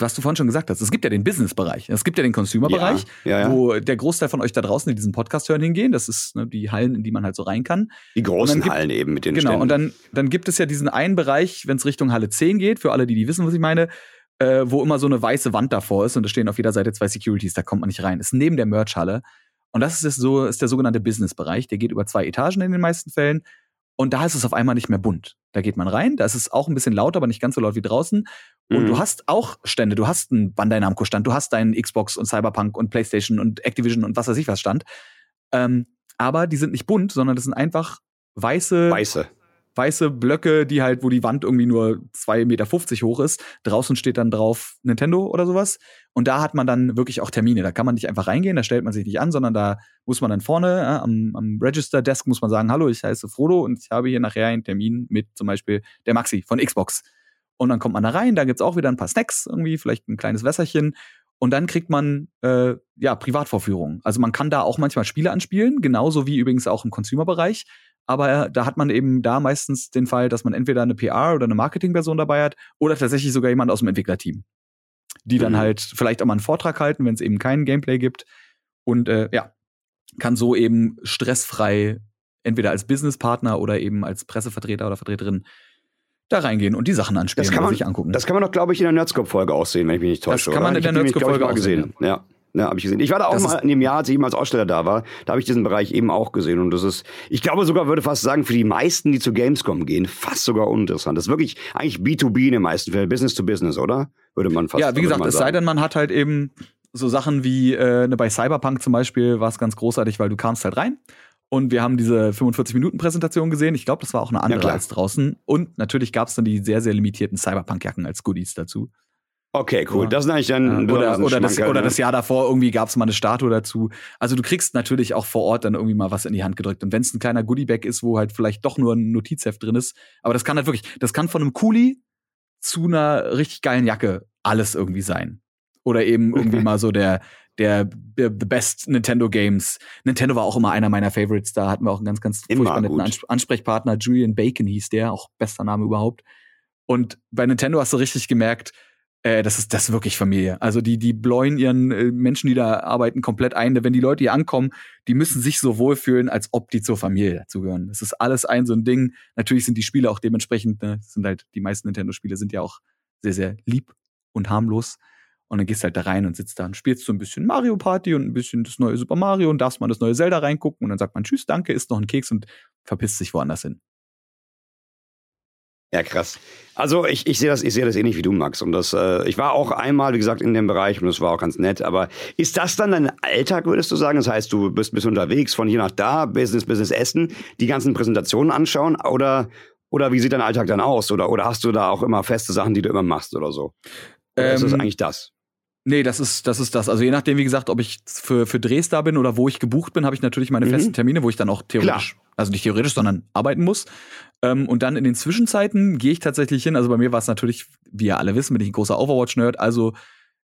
was du vorhin schon gesagt hast, es gibt ja den Business-Bereich, es gibt ja den Consumer-Bereich, ja, ja, ja. wo der Großteil von euch da draußen, die diesen Podcast hören, hingehen. Das ist ne, die Hallen, in die man halt so rein kann. Die großen gibt, Hallen eben mit den Genau, Ständen. und dann, dann gibt es ja diesen einen Bereich, wenn es Richtung Halle 10 geht, für alle, die, die wissen, was ich meine, äh, wo immer so eine weiße Wand davor ist und da stehen auf jeder Seite zwei Securities, da kommt man nicht rein. Ist neben der Merch-Halle. Und das ist, so, ist der sogenannte Business-Bereich. Der geht über zwei Etagen in den meisten Fällen. Und da ist es auf einmal nicht mehr bunt. Da geht man rein, da ist es auch ein bisschen lauter, aber nicht ganz so laut wie draußen. Und mhm. du hast auch Stände, du hast einen Bandai Namco Stand, du hast deinen Xbox und Cyberpunk und PlayStation und Activision und was weiß ich was Stand. Ähm, aber die sind nicht bunt, sondern das sind einfach weiße, weiße weiße Blöcke, die halt, wo die Wand irgendwie nur 2,50 Meter hoch ist. Draußen steht dann drauf Nintendo oder sowas. Und da hat man dann wirklich auch Termine. Da kann man nicht einfach reingehen, da stellt man sich nicht an, sondern da muss man dann vorne äh, am, am Register Desk muss man sagen, hallo, ich heiße Frodo und ich habe hier nachher einen Termin mit zum Beispiel der Maxi von Xbox. Und dann kommt man da rein, da gibt's auch wieder ein paar Snacks, irgendwie, vielleicht ein kleines Wässerchen. Und dann kriegt man äh, ja Privatvorführungen. Also man kann da auch manchmal Spiele anspielen, genauso wie übrigens auch im Consumer-Bereich. Aber da hat man eben da meistens den Fall, dass man entweder eine PR oder eine Marketingperson dabei hat oder tatsächlich sogar jemand aus dem Entwicklerteam, die dann mhm. halt vielleicht auch mal einen Vortrag halten, wenn es eben keinen Gameplay gibt. Und äh, ja, kann so eben stressfrei entweder als Businesspartner oder eben als Pressevertreter oder Vertreterin da reingehen und die Sachen anspielen das kann man, sich angucken. Das kann man doch, glaube ich, in der Nerdscope-Folge auch sehen, wenn ich mich nicht täusche. Das kann man in der Nerdscope-Folge auch sehen. Ja. Ja, habe ich gesehen. Ich war da auch das mal in dem Jahr, als ich eben als Aussteller da war, da habe ich diesen Bereich eben auch gesehen. Und das ist, ich glaube sogar, würde fast sagen, für die meisten, die zu Gamescom gehen, fast sogar uninteressant. Das ist wirklich eigentlich B2B in den meisten Fällen, Business to Business, oder? Würde man fast Ja, wie gesagt, es sei denn, man hat halt eben so Sachen wie äh, ne, bei Cyberpunk zum Beispiel war es ganz großartig, weil du kamst halt rein und wir haben diese 45-Minuten-Präsentation gesehen. Ich glaube, das war auch eine andere ja, als draußen. Und natürlich gab es dann die sehr, sehr limitierten Cyberpunk-Jacken als Goodies dazu. Okay, cool. Ja. Das ist eigentlich dann. Ja. Oder, oder, das, oder ne? das Jahr davor irgendwie gab es mal eine Statue dazu. Also du kriegst natürlich auch vor Ort dann irgendwie mal was in die Hand gedrückt. Und wenn es ein kleiner Goodiebag ist, wo halt vielleicht doch nur ein Notizheft drin ist, aber das kann halt wirklich, das kann von einem Kuli zu einer richtig geilen Jacke alles irgendwie sein. Oder eben irgendwie mal so der, der, der the best Nintendo Games. Nintendo war auch immer einer meiner Favorites. Da hatten wir auch einen ganz, ganz furchtbar netten Ansprechpartner. Julian Bacon hieß der, auch bester Name überhaupt. Und bei Nintendo hast du richtig gemerkt, äh, das ist das ist wirklich Familie. Also die die bläuen ihren äh, Menschen, die da arbeiten, komplett ein. Wenn die Leute hier ankommen, die müssen sich so wohlfühlen, als ob die zur Familie dazugehören. Das ist alles ein so ein Ding. Natürlich sind die Spiele auch dementsprechend, ne, sind halt die meisten Nintendo-Spiele sind ja auch sehr sehr lieb und harmlos. Und dann gehst halt da rein und sitzt da und spielst so ein bisschen Mario Party und ein bisschen das neue Super Mario und darfst mal das neue Zelda reingucken und dann sagt man Tschüss, danke, isst noch einen Keks und verpisst sich woanders hin. Ja, krass. Also ich, ich sehe das, ich sehe das ähnlich wie du, Max. Und das, äh, ich war auch einmal, wie gesagt, in dem Bereich und das war auch ganz nett. Aber ist das dann dein Alltag, würdest du sagen? Das heißt, du bist, bist unterwegs von hier nach da, Business, Business Essen, die ganzen Präsentationen anschauen oder, oder wie sieht dein Alltag dann aus? Oder, oder hast du da auch immer feste Sachen, die du immer machst oder so? Oder ähm, ist das ähm, eigentlich das? Nee, das ist, das ist das. Also je nachdem, wie gesagt, ob ich für, für Drehs da bin oder wo ich gebucht bin, habe ich natürlich meine mhm. festen Termine, wo ich dann auch theoretisch, Klar. also nicht theoretisch, sondern arbeiten muss. Ähm, und dann in den Zwischenzeiten gehe ich tatsächlich hin. Also bei mir war es natürlich, wie ihr alle wissen, bin ich ein großer Overwatch-Nerd. Also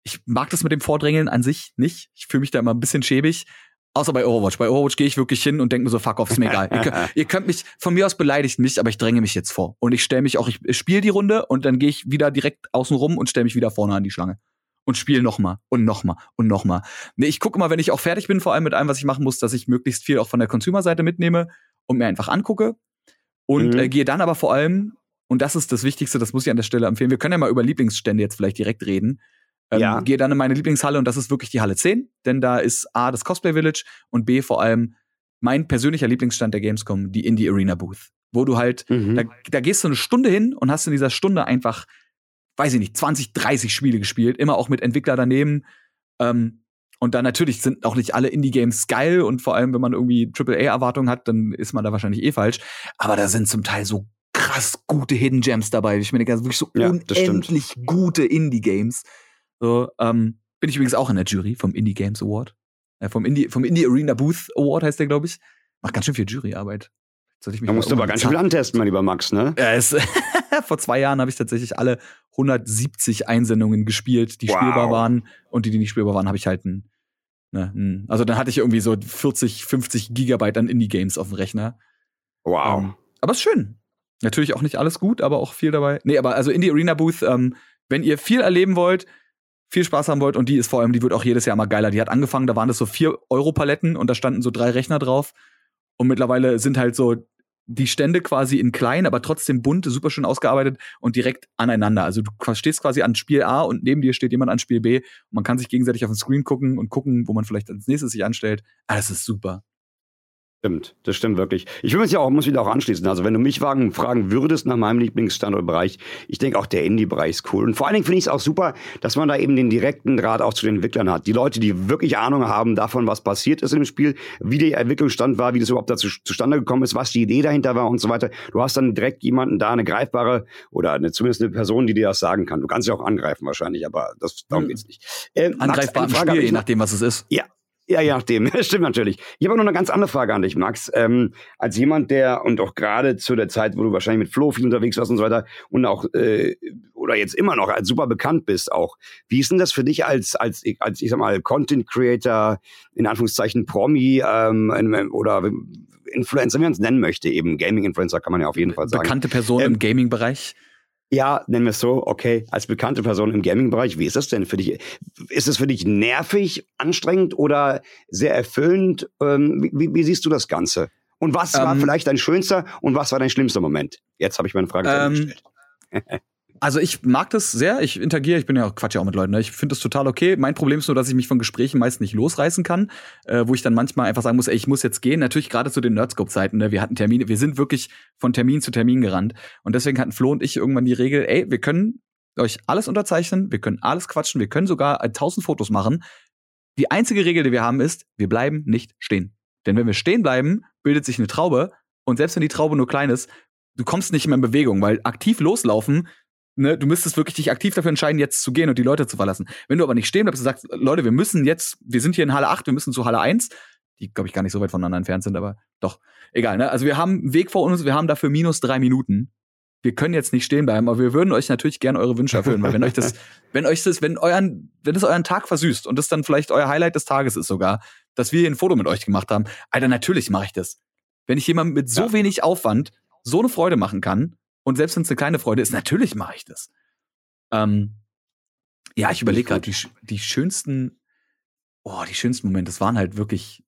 ich mag das mit dem Vordrängeln an sich nicht. Ich fühle mich da immer ein bisschen schäbig. Außer bei Overwatch. Bei Overwatch gehe ich wirklich hin und denke mir so, fuck off, ist mir egal. ihr, könnt, ihr, könnt, mich, von mir aus beleidigt mich, aber ich dränge mich jetzt vor. Und ich stelle mich auch, ich, spiele die Runde und dann gehe ich wieder direkt außen rum und stelle mich wieder vorne an die Schlange und spiele nochmal und nochmal und nochmal. Nee, ich gucke mal, wenn ich auch fertig bin, vor allem mit allem, was ich machen muss, dass ich möglichst viel auch von der Consumer-Seite mitnehme und mir einfach angucke. Und mhm. äh, gehe dann aber vor allem, und das ist das Wichtigste, das muss ich an der Stelle empfehlen, wir können ja mal über Lieblingsstände jetzt vielleicht direkt reden. Ähm, ja. Gehe dann in meine Lieblingshalle und das ist wirklich die Halle 10, denn da ist A, das Cosplay Village und B, vor allem mein persönlicher Lieblingsstand der Gamescom, die Indie Arena Booth. Wo du halt, mhm. da, da gehst du eine Stunde hin und hast in dieser Stunde einfach weiß ich nicht, 20, 30 Spiele gespielt, immer auch mit Entwickler daneben. Ähm, und dann natürlich sind auch nicht alle Indie-Games geil und vor allem, wenn man irgendwie AAA-Erwartungen hat, dann ist man da wahrscheinlich eh falsch. Aber da sind zum Teil so krass gute Hidden Gems dabei. Ich meine, wirklich so ja, unendlich gute Indie-Games. So, ähm, bin ich übrigens auch in der Jury vom Indie Games Award. Äh, vom Indie, vom Indie Arena Booth Award heißt der, glaube ich. Macht ganz schön viel Juryarbeit. Sollte ich mich da musst du aber ganz schön antesten, mein lieber Max, ne? Ja, es vor zwei Jahren habe ich tatsächlich alle 170 Einsendungen gespielt, die wow. spielbar waren. Und die, die nicht spielbar waren, habe ich halt ein, ne, ein, also dann hatte ich irgendwie so 40, 50 Gigabyte an Indie-Games auf dem Rechner. Wow. Ähm, aber ist schön. Natürlich auch nicht alles gut, aber auch viel dabei. Nee, aber also Indie Arena Booth, ähm, wenn ihr viel erleben wollt, viel Spaß haben wollt und die ist vor allem, die wird auch jedes Jahr mal geiler. Die hat angefangen, da waren das so vier Euro Paletten und da standen so drei Rechner drauf. Und mittlerweile sind halt so die Stände quasi in klein, aber trotzdem bunt, super schön ausgearbeitet und direkt aneinander. Also du stehst quasi an Spiel A und neben dir steht jemand an Spiel B man kann sich gegenseitig auf den Screen gucken und gucken, wo man vielleicht als nächstes sich anstellt. Ah, das ist super. Stimmt, das stimmt wirklich. Ich will mich ja auch, muss wieder auch anschließen. Also wenn du mich fragen, fragen würdest nach meinem Lieblingsstandortbereich, ich denke auch der Indie-Bereich ist cool. Und vor allen Dingen finde ich es auch super, dass man da eben den direkten Draht auch zu den Entwicklern hat. Die Leute, die wirklich Ahnung haben davon, was passiert ist im Spiel, wie der Entwicklungsstand war, wie das überhaupt dazu zustande gekommen ist, was die Idee dahinter war und so weiter. Du hast dann direkt jemanden da, eine greifbare oder eine, zumindest eine Person, die dir das sagen kann. Du kannst sie auch angreifen wahrscheinlich, aber das, darum hm. geht's nicht. Äh, Angreifbar im Spiel, je nachdem, was es ist. Ja, ja, je nachdem. Stimmt natürlich. Ich habe noch eine ganz andere Frage an dich, Max. Ähm, als jemand, der und auch gerade zu der Zeit, wo du wahrscheinlich mit Flo viel unterwegs warst und so weiter und auch äh, oder jetzt immer noch als super bekannt bist auch. Wie ist denn das für dich als als als ich sag mal Content Creator in Anführungszeichen Promi ähm, oder Influencer, wie man es nennen möchte, eben Gaming Influencer kann man ja auf jeden Fall sagen. Bekannte Person ähm, im Gaming Bereich. Ja, nennen wir es so, okay, als bekannte Person im Gaming-Bereich, wie ist das denn für dich? Ist es für dich nervig, anstrengend oder sehr erfüllend? Ähm, wie, wie, siehst du das Ganze? Und was ähm, war vielleicht dein schönster und was war dein schlimmster Moment? Jetzt habe ich meine Frage ähm, gestellt. Also ich mag das sehr. Ich interagiere, ich bin ja auch Quatsch ja auch mit Leuten. Ne? Ich finde das total okay. Mein Problem ist nur, dass ich mich von Gesprächen meist nicht losreißen kann, äh, wo ich dann manchmal einfach sagen muss, ey, ich muss jetzt gehen. Natürlich gerade zu den Nerdscope-Zeiten. Ne? Wir hatten Termine, wir sind wirklich von Termin zu Termin gerannt. Und deswegen hatten Flo und ich irgendwann die Regel, ey, wir können euch alles unterzeichnen, wir können alles quatschen, wir können sogar tausend Fotos machen. Die einzige Regel, die wir haben, ist, wir bleiben nicht stehen. Denn wenn wir stehen bleiben, bildet sich eine Traube. Und selbst wenn die Traube nur klein ist, du kommst nicht mehr in Bewegung, weil aktiv loslaufen Ne, du müsstest wirklich dich aktiv dafür entscheiden, jetzt zu gehen und die Leute zu verlassen. Wenn du aber nicht stehen bleibst und sagst, Leute, wir müssen jetzt, wir sind hier in Halle 8, wir müssen zu Halle 1, die, glaube ich, gar nicht so weit voneinander entfernt sind, aber doch, egal. Ne? Also wir haben einen Weg vor uns, wir haben dafür minus drei Minuten. wir können jetzt nicht stehen bleiben, aber wir würden euch natürlich gerne eure Wünsche erfüllen, weil wenn euch das, wenn euch das, wenn euren, wenn es euren Tag versüßt und das dann vielleicht euer Highlight des Tages ist sogar, dass wir hier ein Foto mit euch gemacht haben, Alter, natürlich mache ich das. Wenn ich jemandem mit so ja. wenig Aufwand so eine Freude machen kann, und selbst wenn es eine kleine Freude ist, natürlich mache ich das. Ähm, ja, ich überlege gerade, die, die schönsten, oh, die schönsten Momente, das waren halt wirklich,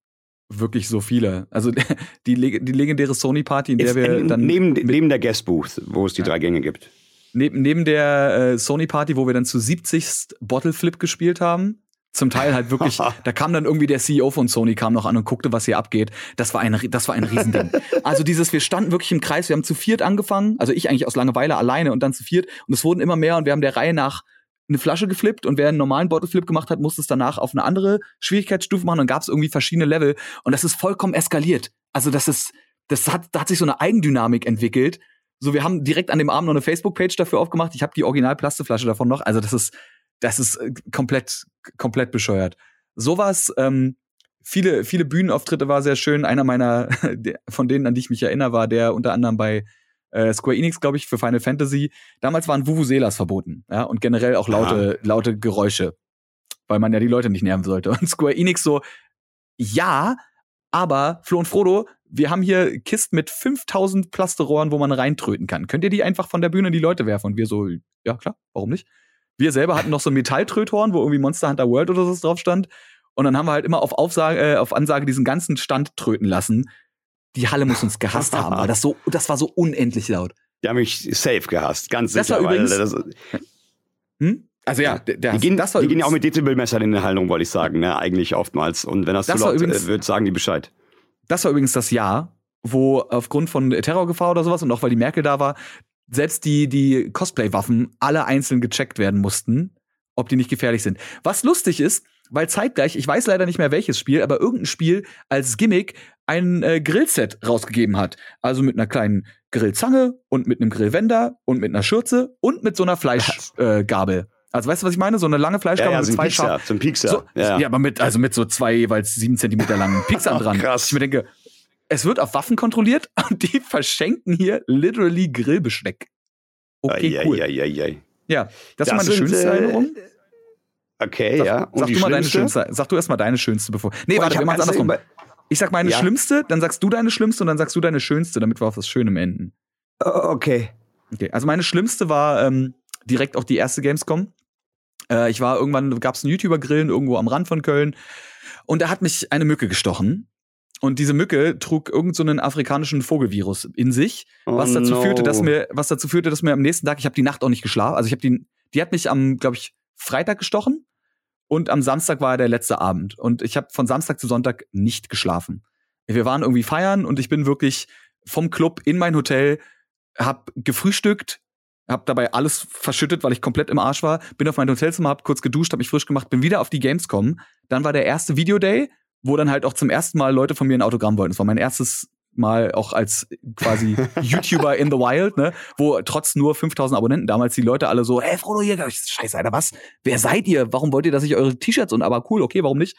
wirklich so viele. Also die, die legendäre Sony-Party, in der Jetzt wir dann. Neben, neben der Guest Booth, wo es die ja. drei Gänge gibt. Neben, neben der äh, Sony-Party, wo wir dann zu 70. Bottle Flip gespielt haben. Zum Teil halt wirklich, da kam dann irgendwie der CEO von Sony kam noch an und guckte, was hier abgeht. Das war ein, das war ein Riesending. also dieses, wir standen wirklich im Kreis, wir haben zu viert angefangen, also ich eigentlich aus Langeweile alleine und dann zu viert und es wurden immer mehr und wir haben der Reihe nach eine Flasche geflippt und wer einen normalen Bottle Flip gemacht hat, musste es danach auf eine andere Schwierigkeitsstufe machen und gab es irgendwie verschiedene Level und das ist vollkommen eskaliert. Also das ist, das hat, da hat sich so eine Eigendynamik entwickelt. So, wir haben direkt an dem Abend noch eine Facebook-Page dafür aufgemacht. Ich habe die Original-Plasteflasche davon noch. Also das ist, das ist äh, komplett, komplett bescheuert. Sowas, ähm, viele, viele Bühnenauftritte war sehr schön. Einer meiner, von denen, an die ich mich erinnere, war der unter anderem bei äh, Square Enix, glaube ich, für Final Fantasy. Damals waren Vuvuzelas verboten, ja, und generell auch laute, ah. laute Geräusche, weil man ja die Leute nicht nerven sollte. Und Square Enix so, ja, aber Flo und Frodo, wir haben hier Kisten mit 5000 Plasterohren, wo man reintröten kann. Könnt ihr die einfach von der Bühne in die Leute werfen? Und wir so, ja klar, warum nicht? Wir selber hatten noch so ein Metalltröthorn, wo irgendwie Monster Hunter World oder so drauf stand. Und dann haben wir halt immer auf, Aufsage, äh, auf Ansage diesen ganzen Stand tröten lassen. Die Halle muss uns gehasst haben, weil das so, das war so unendlich laut. Die haben mich safe gehasst, ganz das sicher. War übrigens, das, hm? Also ja, der, der, die, gehen, das war die gehen ja auch mit Dezibelmessern in den Hallen rum, wollte ich sagen, ne? eigentlich oftmals. Und wenn das, das zu laut übrigens, wird, sagen die Bescheid. Das war übrigens das Jahr, wo aufgrund von Terrorgefahr oder sowas und auch weil die Merkel da war, selbst die, die Cosplay-Waffen alle einzeln gecheckt werden mussten, ob die nicht gefährlich sind. Was lustig ist, weil zeitgleich, ich weiß leider nicht mehr welches Spiel, aber irgendein Spiel als Gimmick ein äh, Grillset rausgegeben hat. Also mit einer kleinen Grillzange und mit einem Grillwender und mit einer Schürze und mit so einer Fleischgabel. Äh, also weißt du, was ich meine? So eine lange Fleischgabel ja, ja, mit zwei Pixar, zum Pixar. So, ja. ja, aber mit, also mit so zwei jeweils sieben Zentimeter langen Pixar dran. Krass. Ich mir denke, es wird auf Waffen kontrolliert und die verschenken hier literally Grillbesteck. Okay, ai, cool. Ai, ai, ja, das, das ist meine schönste äh, Erinnerung. Okay, sag, ja. Und sag du mal deine schönste. Sag du erstmal deine schönste, bevor. Nee, Boah, warte, wir machen es andersrum. Ich sag meine ja. schlimmste, dann sagst du deine schlimmste und dann sagst du deine schönste, damit wir auf das Schöne enden. Oh, okay. Okay, also meine schlimmste war ähm, direkt auch die erste Gamescom. Äh, ich war irgendwann, gab es einen YouTuber-Grillen irgendwo am Rand von Köln und da hat mich eine Mücke gestochen. Und diese Mücke trug irgendeinen so afrikanischen Vogelvirus in sich, oh was dazu no. führte, dass mir, was dazu führte, dass mir am nächsten Tag, ich habe die Nacht auch nicht geschlafen. Also ich habe die, die hat mich am, glaube ich, Freitag gestochen und am Samstag war der letzte Abend. Und ich habe von Samstag zu Sonntag nicht geschlafen. Wir waren irgendwie feiern und ich bin wirklich vom Club in mein Hotel, hab gefrühstückt, hab dabei alles verschüttet, weil ich komplett im Arsch war, bin auf mein Hotelzimmer, hab kurz geduscht, hab mich frisch gemacht, bin wieder auf die Gamescom. Dann war der erste Videoday, wo dann halt auch zum ersten Mal Leute von mir ein Autogramm wollten. Das war mein erstes Mal auch als quasi YouTuber in the Wild, ne, wo trotz nur 5000 Abonnenten damals die Leute alle so, hey Frodo hier, scheiße, Alter, was? Wer seid ihr? Warum wollt ihr, dass ich eure T-Shirts und aber cool, okay, warum nicht?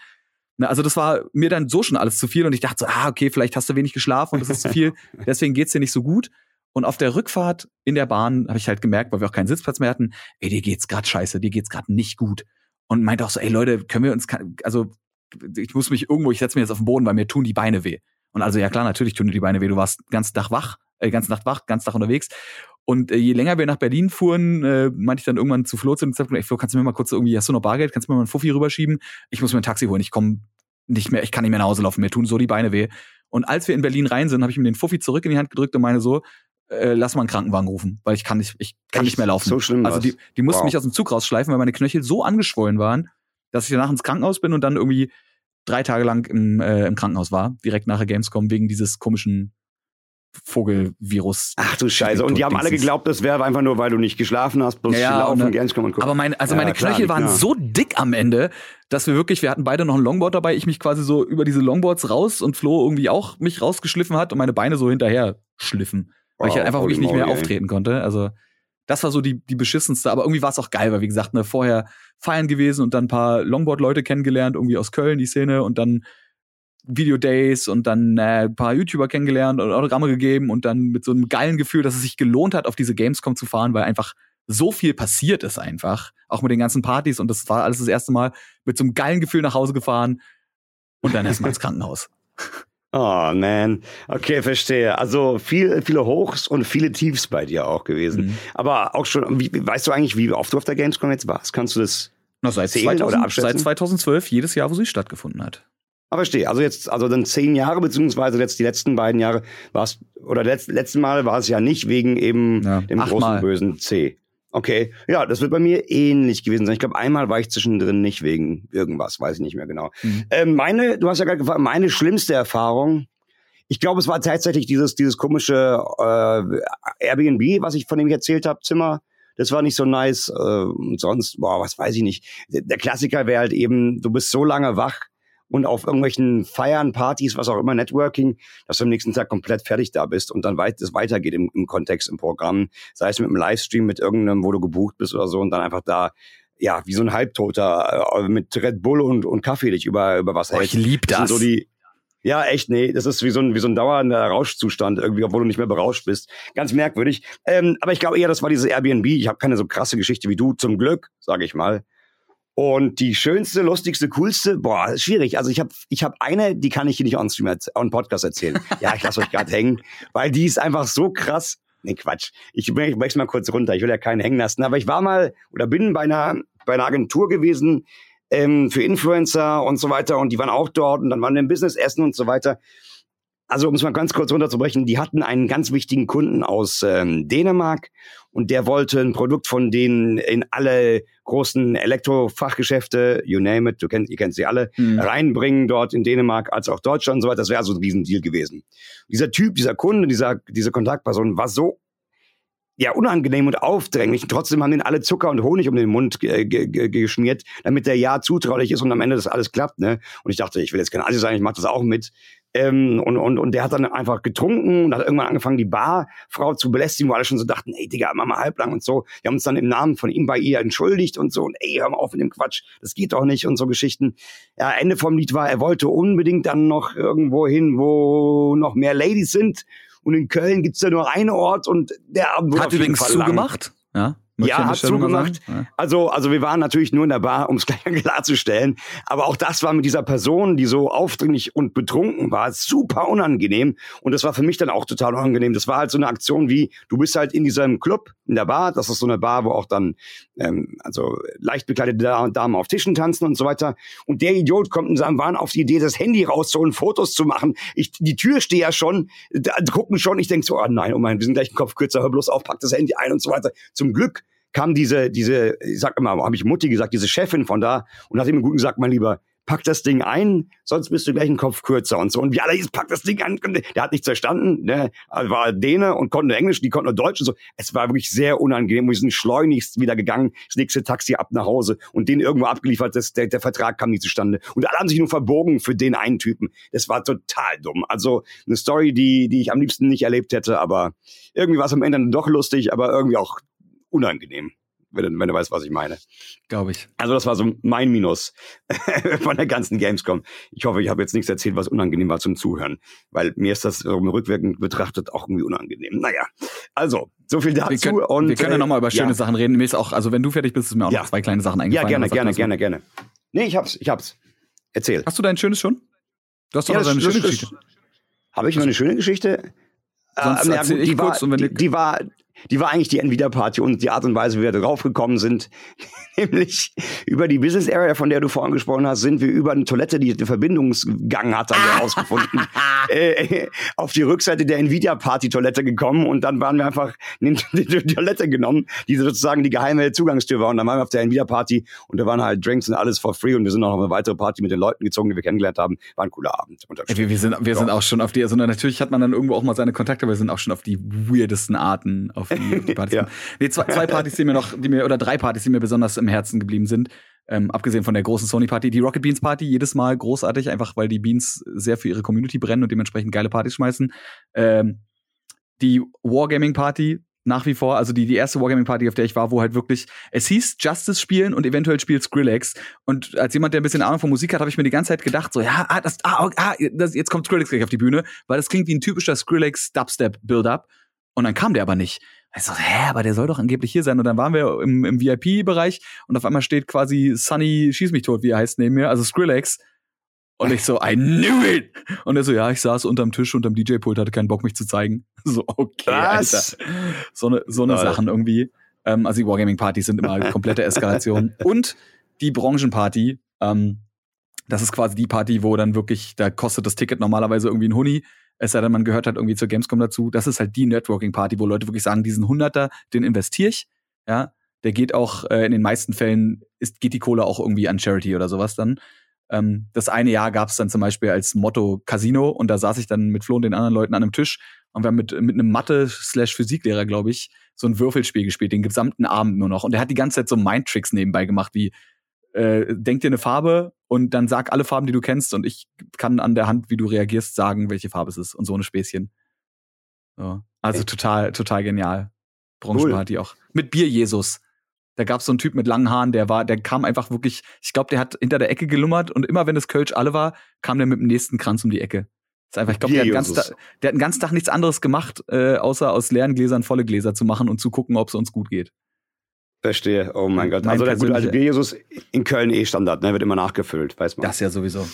Ne, also das war mir dann so schon alles zu viel und ich dachte so, ah, okay, vielleicht hast du wenig geschlafen und das ist zu viel, deswegen geht's dir nicht so gut. Und auf der Rückfahrt in der Bahn habe ich halt gemerkt, weil wir auch keinen Sitzplatz mehr hatten, ey, dir geht's gerade scheiße, dir geht's gerade nicht gut. Und meinte auch so, ey Leute, können wir uns, also ich muss mich irgendwo, ich setze mich jetzt auf den Boden, weil mir tun die Beine weh. Und also ja klar, natürlich tun dir die Beine weh. Du warst ganz Tag wach, äh, ganze Nacht wach, ganz Tag unterwegs. Und äh, je länger wir nach Berlin fuhren, äh, meinte ich dann irgendwann zu Flo zu dem Zeitpunkt, ey Flo, kannst du mir mal kurz irgendwie, hast du noch Bargeld, kannst du mir mal einen Fuffi rüberschieben? Ich muss mir ein Taxi holen, ich komme nicht mehr, ich kann nicht mehr nach Hause laufen, mir tun so die Beine weh. Und als wir in Berlin rein sind, habe ich mir den Fuffi zurück in die Hand gedrückt und meine so, äh, lass mal einen Krankenwagen rufen, weil ich kann nicht, ich kann Echt? nicht mehr laufen. So schlimm also die, die mussten wow. mich aus dem Zug rausschleifen, weil meine Knöchel so angeschwollen waren, dass ich danach ins Krankenhaus bin und dann irgendwie drei Tage lang im, äh, im Krankenhaus war, direkt nach der Gamescom, wegen dieses komischen Vogelvirus. Ach du Scheiße. Und die haben alle geglaubt, das wäre einfach nur, weil du nicht geschlafen hast, bloß ja, laufen, und, Gamescom und gucken. Aber meine, also meine ja, Knöchel klar, waren klar. so dick am Ende, dass wir wirklich, wir hatten beide noch ein Longboard dabei, ich mich quasi so über diese Longboards raus und Flo irgendwie auch mich rausgeschliffen hat und meine Beine so hinterher schliffen. Weil wow, ich halt einfach wirklich nicht mehr auftreten konnte. Also das war so die, die beschissenste, aber irgendwie war es auch geil, weil wie gesagt, ne, vorher feiern gewesen und dann ein paar Longboard-Leute kennengelernt, irgendwie aus Köln, die Szene, und dann Video-Days und dann äh, ein paar YouTuber kennengelernt und Autogramme gegeben und dann mit so einem geilen Gefühl, dass es sich gelohnt hat, auf diese Gamescom zu fahren, weil einfach so viel passiert ist einfach. Auch mit den ganzen Partys und das war alles das erste Mal mit so einem geilen Gefühl nach Hause gefahren und dann erstmal ins Krankenhaus. Oh man, okay, verstehe. Also viel, viele Hochs und viele Tiefs bei dir auch gewesen. Mhm. Aber auch schon, wie, weißt du eigentlich, wie oft du auf der Gamescom jetzt warst? Kannst du das Na, seit, 2000, seit 2012, jedes Jahr, wo sie stattgefunden hat. Aber verstehe. Also jetzt, also dann zehn Jahre, beziehungsweise jetzt die letzten beiden Jahre war es, oder letzt, letzten Mal war es ja nicht wegen eben ja, dem großen Mal. bösen C. Okay, ja, das wird bei mir ähnlich gewesen sein. Ich glaube, einmal war ich zwischendrin nicht wegen irgendwas, weiß ich nicht mehr genau. Mhm. Ähm, meine, du hast ja gerade gefragt, meine schlimmste Erfahrung, ich glaube, es war tatsächlich dieses, dieses komische äh, Airbnb, was ich von dem ich erzählt habe, Zimmer. Das war nicht so nice. Äh, und sonst, boah, was weiß ich nicht. Der Klassiker wäre halt eben, du bist so lange wach, und auf irgendwelchen Feiern, Partys, was auch immer, Networking, dass du am nächsten Tag komplett fertig da bist und dann weit, es weitergeht im, im Kontext, im Programm, sei es mit einem Livestream, mit irgendeinem, wo du gebucht bist oder so und dann einfach da ja, wie so ein Halbtoter äh, mit Red Bull und, und Kaffee dich über, über was hältst. Ich lieb das. das so die, ja, echt, nee, das ist wie so ein, wie so ein dauernder Rauschzustand irgendwie, obwohl du nicht mehr berauscht bist. Ganz merkwürdig. Ähm, aber ich glaube eher, das war dieses Airbnb. Ich habe keine so krasse Geschichte wie du, zum Glück, sage ich mal. Und die schönste, lustigste, coolste, boah, schwierig. Also ich habe ich hab eine, die kann ich hier nicht on Stream, on Podcast erzählen. ja, ich lasse euch gerade hängen, weil die ist einfach so krass. Nee, Quatsch. Ich, ich brech's mal kurz runter. Ich will ja keinen hängen lassen. Aber ich war mal oder bin bei einer, bei einer Agentur gewesen ähm, für Influencer und so weiter. Und die waren auch dort und dann waren wir im Business essen und so weiter also um es mal ganz kurz runterzubrechen, die hatten einen ganz wichtigen Kunden aus ähm, Dänemark und der wollte ein Produkt von denen in alle großen Elektrofachgeschäfte, you name it, du kennst, ihr kennt sie alle, mhm. reinbringen dort in Dänemark als auch Deutschland und so weiter. Das wäre so ein Riesendeal gewesen. Dieser Typ, dieser Kunde, dieser, diese Kontaktperson war so ja, unangenehm und aufdränglich. Und trotzdem haben den alle Zucker und Honig um den Mund geschmiert, damit der ja zutraulich ist und am Ende das alles klappt. Ne? Und ich dachte, ich will jetzt kein Assi sein, ich mache das auch mit. Ähm, und, und, und der hat dann einfach getrunken und hat irgendwann angefangen, die Barfrau zu belästigen, wo alle schon so dachten, ey, Digga, mach mal halblang und so. Wir haben uns dann im Namen von ihm bei ihr entschuldigt und so. Und ey, hör mal auf mit dem Quatsch, das geht doch nicht und so Geschichten. Ja, Ende vom Lied war, er wollte unbedingt dann noch irgendwo hin, wo noch mehr Ladies sind. Und in Köln gibt's ja nur einen Ort und der Abend wurde Hat übrigens zugemacht, ja. Ja, hat zugemacht. Ja. Also, also wir waren natürlich nur in der Bar, um es gleich klarzustellen. Aber auch das war mit dieser Person, die so aufdringlich und betrunken war, super unangenehm. Und das war für mich dann auch total unangenehm. Das war halt so eine Aktion wie, du bist halt in diesem Club, in der Bar. Das ist so eine Bar, wo auch dann ähm, also leicht bekleidete Damen auf Tischen tanzen und so weiter. Und der Idiot kommt in seinem Wahn auf die Idee, das Handy rauszuholen, Fotos zu machen. Ich, die Tür steht ja schon, da, gucken schon. Ich denke so, oh nein, oh mein, wir sind gleich im Kopf kürzer, hör bloß auf, pack das Handy ein und so weiter. Zum Glück kam diese, diese, ich sag immer, habe ich Mutti gesagt, diese Chefin von da und hat ihm gut gesagt, mein Lieber, pack das Ding ein, sonst bist du gleich ein Kopf kürzer und so. Und wie alle hieß, pack das Ding an. Der hat nichts verstanden, ne? war Däne und konnte Englisch, die konnten nur Deutsch und so. Es war wirklich sehr unangenehm. Wir sind schleunigst wieder gegangen, das nächste Taxi ab nach Hause und den irgendwo abgeliefert, das, der, der Vertrag kam nie zustande. Und alle haben sich nur verbogen für den einen Typen. Das war total dumm. Also eine Story, die, die ich am liebsten nicht erlebt hätte, aber irgendwie war es am Ende doch lustig, aber irgendwie auch unangenehm, wenn, wenn du weißt, was ich meine. Glaube ich. Also das war so mein Minus von der ganzen Gamescom. Ich hoffe, ich habe jetzt nichts erzählt, was unangenehm war zum Zuhören, weil mir ist das rückwirkend betrachtet auch irgendwie unangenehm. Naja, also so viel dazu. Wir können, und, wir können ja nochmal über schöne ja. Sachen reden. Mir ist auch, also wenn du fertig bist, ist mir auch ja. noch zwei kleine Sachen eingefallen. Ja, gerne, gerne, gerne, gerne. Nee, ich hab's, ich hab's. Erzähl. Hast du dein schönes schon? Du hast doch ja, noch eine schöne Geschichte. Habe ich noch eine schöne Geschichte? Sonst äh, ich kurz und wenn die, die war, die war eigentlich die Nvidia-Party und die Art und Weise, wie wir darauf gekommen sind, nämlich über die Business Area, von der du vorhin gesprochen hast, sind wir über eine Toilette, die den Verbindungsgang hat, haben wir herausgefunden, äh, auf die Rückseite der Nvidia-Party-Toilette gekommen und dann waren wir einfach in die, Toilette genommen, die sozusagen die geheime Zugangstür war und dann waren wir auf der Nvidia-Party und da waren halt Drinks und alles for free und wir sind noch auf eine weitere Party mit den Leuten gezogen, die wir kennengelernt haben. War ein cooler Abend. Wir, wir, sind, wir sind auch schon auf die, also natürlich hat man dann irgendwo auch mal seine Kontakte, aber wir sind auch schon auf die weirdesten Arten auf die, die Partys. ja. Nee, zwei, zwei Partys, die mir noch, die mir, oder drei Partys, die mir besonders im Herzen geblieben sind. Ähm, abgesehen von der großen Sony-Party, die Rocket Beans Party, jedes Mal großartig, einfach weil die Beans sehr für ihre Community brennen und dementsprechend geile Partys schmeißen. Ähm, die Wargaming Party, nach wie vor, also die, die erste Wargaming-Party, auf der ich war, wo halt wirklich, es hieß Justice spielen und eventuell spielt Skrillex. Und als jemand, der ein bisschen Ahnung von Musik hat, habe ich mir die ganze Zeit gedacht, so, ja, ah, das, ah, ah das, jetzt kommt Skrillex gleich auf die Bühne, weil das klingt wie ein typischer Skrillex-Dubstep-Build-Up. Und dann kam der aber nicht. Ich so, hä, aber der soll doch angeblich hier sein. Und dann waren wir im, im VIP-Bereich und auf einmal steht quasi Sunny Schieß mich tot, wie er heißt, neben mir, also Skrillex. Und ich so, I knew it! Und er so, ja, ich saß unterm Tisch, unterm DJ-Pult, hatte keinen Bock, mich zu zeigen. So, okay, Was? Alter. So eine, so eine Sachen irgendwie. Ähm, also die Wargaming-Partys sind immer komplette Eskalation. Und die Branchenparty, ähm, das ist quasi die Party, wo dann wirklich, da kostet das Ticket normalerweise irgendwie ein Huni. Es sei denn, man gehört halt irgendwie zur Gamescom dazu. Das ist halt die Networking-Party, wo Leute wirklich sagen, diesen Hunderter, den investiere ich. Ja, der geht auch äh, in den meisten Fällen, ist, geht die Kohle auch irgendwie an Charity oder sowas dann. Ähm, das eine Jahr gab es dann zum Beispiel als Motto Casino und da saß ich dann mit Flo und den anderen Leuten an einem Tisch und wir haben mit, mit einem Mathe-Physiklehrer, glaube ich, so ein Würfelspiel gespielt, den gesamten Abend nur noch. Und der hat die ganze Zeit so Mindtricks nebenbei gemacht, wie äh, denk dir eine Farbe und dann sag alle Farben, die du kennst und ich kann an der Hand, wie du reagierst, sagen, welche Farbe es ist und so eine Späßchen. So. Also Echt? total, total genial. Branchenparty cool. auch. Mit Bier Jesus. Da gab es so einen Typ mit langen Haaren, der war, der kam einfach wirklich, ich glaube, der hat hinter der Ecke gelummert und immer wenn das Kölsch alle war, kam der mit dem nächsten Kranz um die Ecke. Das ist einfach, ich glaube, der, der hat den ganzen Tag nichts anderes gemacht, äh, außer aus leeren Gläsern volle Gläser zu machen und zu gucken, ob es uns gut geht. Verstehe. Oh mein Gott. Mein also der gute alte Bier Jesus in Köln eh Standard, ne? Wird immer nachgefüllt, weiß man. Das ja sowieso.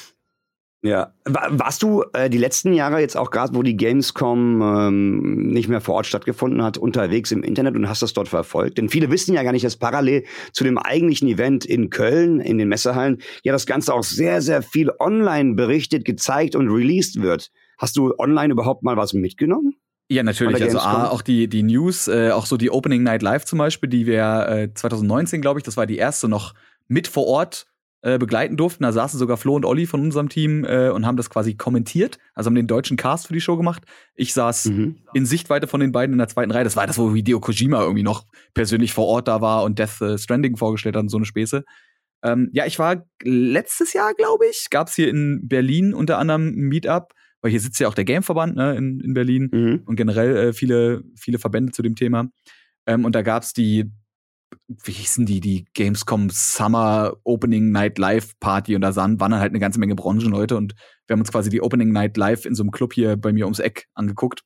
Ja. Warst du äh, die letzten Jahre jetzt auch gerade, wo die Gamescom ähm, nicht mehr vor Ort stattgefunden hat, unterwegs im Internet und hast das dort verfolgt? Denn viele wissen ja gar nicht, dass parallel zu dem eigentlichen Event in Köln, in den Messehallen, ja das Ganze auch sehr, sehr viel online berichtet, gezeigt und released wird. Hast du online überhaupt mal was mitgenommen? Ja, natürlich. Also A, auch die, die News, äh, auch so die Opening Night Live zum Beispiel, die wir äh, 2019, glaube ich, das war die erste noch mit vor Ort äh, begleiten durften. Da saßen sogar Flo und Olli von unserem Team äh, und haben das quasi kommentiert, also haben den deutschen Cast für die Show gemacht. Ich saß mhm. in Sichtweite von den beiden in der zweiten Reihe. Das war das, wo Hideo Kojima irgendwie noch persönlich vor Ort da war und Death äh, Stranding vorgestellt hat und so eine Späße. Ähm, ja, ich war letztes Jahr, glaube ich, gab es hier in Berlin unter anderem ein Meetup, weil hier sitzt ja auch der Gameverband ne, in, in Berlin mhm. und generell äh, viele, viele Verbände zu dem Thema. Ähm, und da gab es die wie hießen die, die Gamescom Summer Opening Night Live Party und da sahen, waren halt eine ganze Menge Branchenleute und wir haben uns quasi die Opening Night Live in so einem Club hier bei mir ums Eck angeguckt.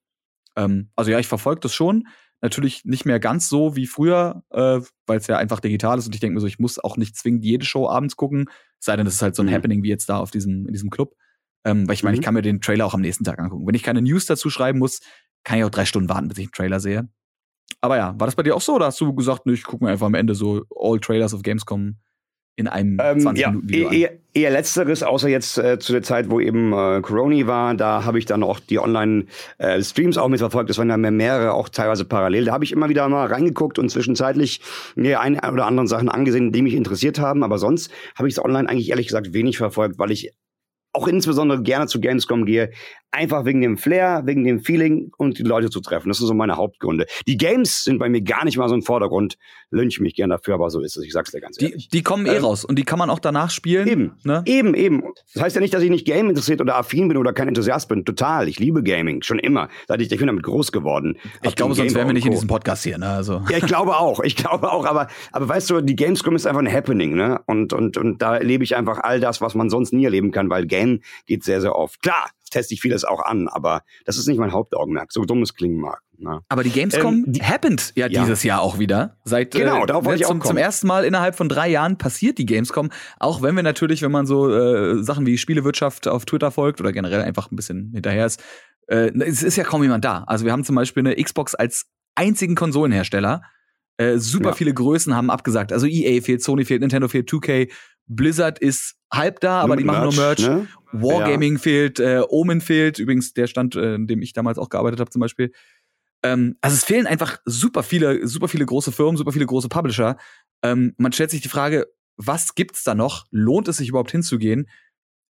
Ähm, also ja, ich verfolge das schon. Natürlich nicht mehr ganz so wie früher, äh, weil es ja einfach digital ist und ich denke mir so, ich muss auch nicht zwingend jede Show abends gucken, sei denn, es ist halt so ein mhm. Happening wie jetzt da auf diesem, in diesem Club. Ähm, weil ich meine, mhm. ich kann mir den Trailer auch am nächsten Tag angucken. Wenn ich keine News dazu schreiben muss, kann ich auch drei Stunden warten, bis ich einen Trailer sehe. Aber ja, war das bei dir auch so oder hast du gesagt, ne, ich gucke mir einfach am Ende so All Trailers of Gamescom in einem ähm, 20 ja, Minuten Video eher, eher letzteres, außer jetzt äh, zu der Zeit, wo eben äh, Corona war, da habe ich dann auch die Online-Streams äh, auch mitverfolgt. Das waren ja mehrere, auch teilweise parallel. Da habe ich immer wieder mal reingeguckt und zwischenzeitlich mir ein oder anderen Sachen angesehen, die mich interessiert haben. Aber sonst habe ich es online eigentlich ehrlich gesagt wenig verfolgt, weil ich auch insbesondere gerne zu Gamescom gehe, einfach wegen dem Flair, wegen dem Feeling und die Leute zu treffen. Das sind so meine Hauptgründe. Die Games sind bei mir gar nicht mal so im Vordergrund. Lynch mich gerne dafür, aber so ist es. Ich sag's dir ganz ehrlich. Die, die kommen eh ähm, raus und die kann man auch danach spielen. Eben, ne? eben, eben. Das heißt ja nicht, dass ich nicht Game interessiert oder affin bin oder kein Enthusiast bin. Total. Ich liebe Gaming. Schon immer. Seit ich, ich bin damit groß geworden. Ich glaube, sonst wären wir nicht in diesem Podcast hier, ne? Also. Ja, ich glaube auch. Ich glaube auch. Aber, aber weißt du, die Gamescom ist einfach ein Happening, ne? Und, und, und da erlebe ich einfach all das, was man sonst nie erleben kann, weil Game geht sehr, sehr oft. Klar, teste ich vieles auch an, aber das ist nicht mein Hauptaugenmerk, so dumm es klingen mag. Ne? Aber die Gamescom ähm, die, happened ja, ja, dieses Jahr auch wieder. Seit genau, äh, darauf wollte ich zum, auch zum ersten Mal innerhalb von drei Jahren passiert die Gamescom. Auch wenn wir natürlich, wenn man so äh, Sachen wie Spielewirtschaft auf Twitter folgt oder generell einfach ein bisschen hinterher ist, äh, es ist ja kaum jemand da. Also wir haben zum Beispiel eine Xbox als einzigen Konsolenhersteller. Äh, super ja. viele Größen haben abgesagt. Also EA fehlt, Sony fehlt, Nintendo fehlt, 2K, Blizzard ist halb da, aber die machen nur Merch. Ne? Wargaming ja. fehlt, äh, Omen fehlt, übrigens der Stand, äh, in dem ich damals auch gearbeitet habe zum Beispiel. Ähm, also es fehlen einfach super viele, super viele große Firmen, super viele große Publisher. Ähm, man stellt sich die Frage, was gibt's da noch? Lohnt es sich überhaupt hinzugehen?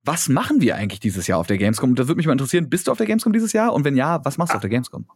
Was machen wir eigentlich dieses Jahr auf der Gamescom? Und das würde mich mal interessieren, bist du auf der Gamescom dieses Jahr? Und wenn ja, was machst du ah. auf der Gamescom?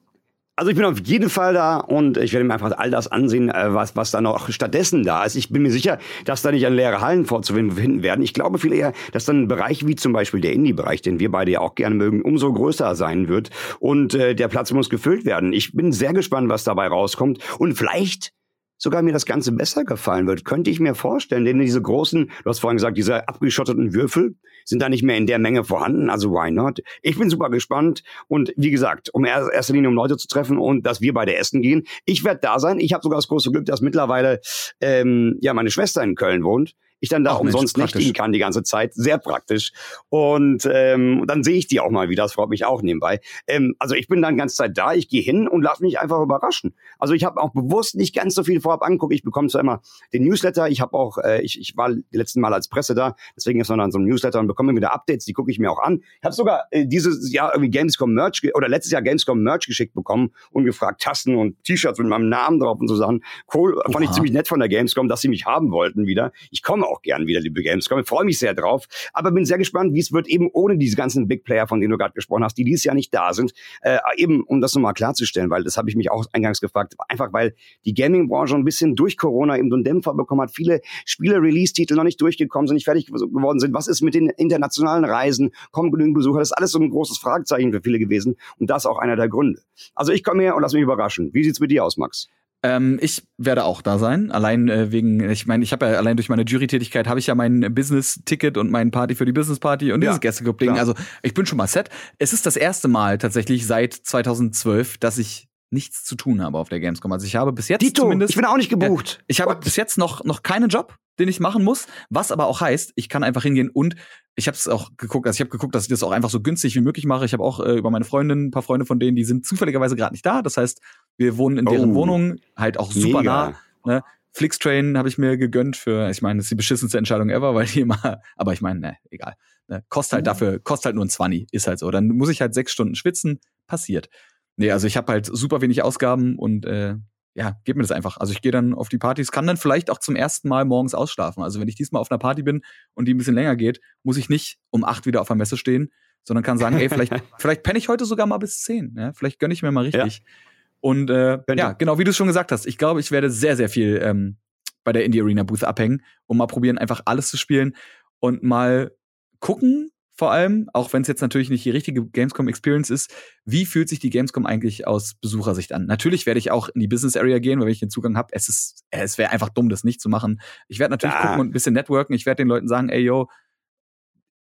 Also ich bin auf jeden Fall da und ich werde mir einfach all das ansehen, äh, was, was da noch stattdessen da ist. Ich bin mir sicher, dass da nicht an leere Hallen vorzufinden werden. Ich glaube viel eher, dass dann ein Bereich wie zum Beispiel der Indie-Bereich, den wir beide ja auch gerne mögen, umso größer sein wird. Und äh, der Platz muss gefüllt werden. Ich bin sehr gespannt, was dabei rauskommt. Und vielleicht sogar mir das Ganze besser gefallen wird. Könnte ich mir vorstellen, denn diese großen, du hast vorhin gesagt, diese abgeschotteten Würfel sind da nicht mehr in der Menge vorhanden, also why not? Ich bin super gespannt und wie gesagt, um er erster Linie um Leute zu treffen und dass wir beide essen gehen. Ich werde da sein. Ich habe sogar das große Glück, dass mittlerweile ähm, ja meine Schwester in Köln wohnt ich dann da Ach, umsonst Mensch, nächtigen kann die ganze Zeit. Sehr praktisch. Und ähm, dann sehe ich die auch mal wieder. Das freut mich auch nebenbei. Ähm, also ich bin dann ganze Zeit da. Ich gehe hin und lasse mich einfach überraschen. Also ich habe auch bewusst nicht ganz so viel vorab angeguckt. Ich bekomme zwar immer den Newsletter. Ich habe auch, äh, ich, ich war die letzten Mal als Presse da. Deswegen ist noch dann so ein Newsletter und bekomme wieder Updates. Die gucke ich mir auch an. Ich habe sogar äh, dieses Jahr irgendwie Gamescom Merch oder letztes Jahr Gamescom Merch geschickt bekommen und gefragt Tasten und T-Shirts mit meinem Namen drauf und so Sachen. Cool, Oha. fand ich ziemlich nett von der Gamescom, dass sie mich haben wollten wieder. Ich komme auch gern wieder, liebe Gamescom. Ich freue mich sehr drauf. Aber bin sehr gespannt, wie es wird, eben ohne diese ganzen Big Player, von denen du gerade gesprochen hast, die dieses Jahr nicht da sind. Äh, eben, um das nochmal klarzustellen, weil das habe ich mich auch eingangs gefragt. Einfach weil die Gaming-Branche ein bisschen durch Corona eben so einen Dämpfer bekommen hat. Viele Spiele-Release-Titel noch nicht durchgekommen sind, nicht fertig geworden sind. Was ist mit den internationalen Reisen? Kommen genügend Besucher? Das ist alles so ein großes Fragezeichen für viele gewesen. Und das auch einer der Gründe. Also ich komme her und lass mich überraschen. Wie sieht's mit dir aus, Max? Ähm, ich werde auch da sein, allein äh, wegen, ich meine, ich habe ja allein durch meine Jury-Tätigkeit habe ich ja mein Business-Ticket und mein Party für die Business-Party und ja, dieses Gästeclub-Ding. Also ich bin schon mal set. Es ist das erste Mal tatsächlich seit 2012, dass ich nichts zu tun habe auf der Gamescom. Also ich habe bis jetzt Dito, zumindest. Ich bin auch nicht gebucht. Äh, ich habe What? bis jetzt noch noch keinen Job, den ich machen muss, was aber auch heißt, ich kann einfach hingehen und ich habe es auch geguckt, also ich habe geguckt, dass ich das auch einfach so günstig wie möglich mache. Ich habe auch äh, über meine Freundin, ein paar Freunde von denen, die sind zufälligerweise gerade nicht da. Das heißt, wir wohnen in deren oh, Wohnung, halt auch super mega. nah. Ne? Flixtrain habe ich mir gegönnt für, ich meine, das ist die beschissenste Entscheidung ever, weil die immer, aber ich meine, ne, egal. Ne? Kostet halt dafür, kostet halt nur ein 20, ist halt so. Dann muss ich halt sechs Stunden schwitzen, passiert. Nee, also ich habe halt super wenig Ausgaben und äh, ja, gib mir das einfach. Also ich gehe dann auf die Partys, kann dann vielleicht auch zum ersten Mal morgens ausschlafen. Also wenn ich diesmal auf einer Party bin und die ein bisschen länger geht, muss ich nicht um acht wieder auf der Messe stehen, sondern kann sagen, ey, vielleicht, vielleicht penne ich heute sogar mal bis zehn. Ja? Vielleicht gönne ich mir mal richtig. Ja. Und äh, ja, genau, wie du schon gesagt hast, ich glaube, ich werde sehr, sehr viel ähm, bei der Indie Arena Booth abhängen und mal probieren, einfach alles zu spielen und mal gucken, vor allem, auch wenn es jetzt natürlich nicht die richtige Gamescom Experience ist, wie fühlt sich die Gamescom eigentlich aus Besuchersicht an? Natürlich werde ich auch in die Business Area gehen, weil ich den Zugang habe. Es ist, es wäre einfach dumm, das nicht zu machen. Ich werde natürlich ja. gucken und ein bisschen networken. Ich werde den Leuten sagen, ey yo,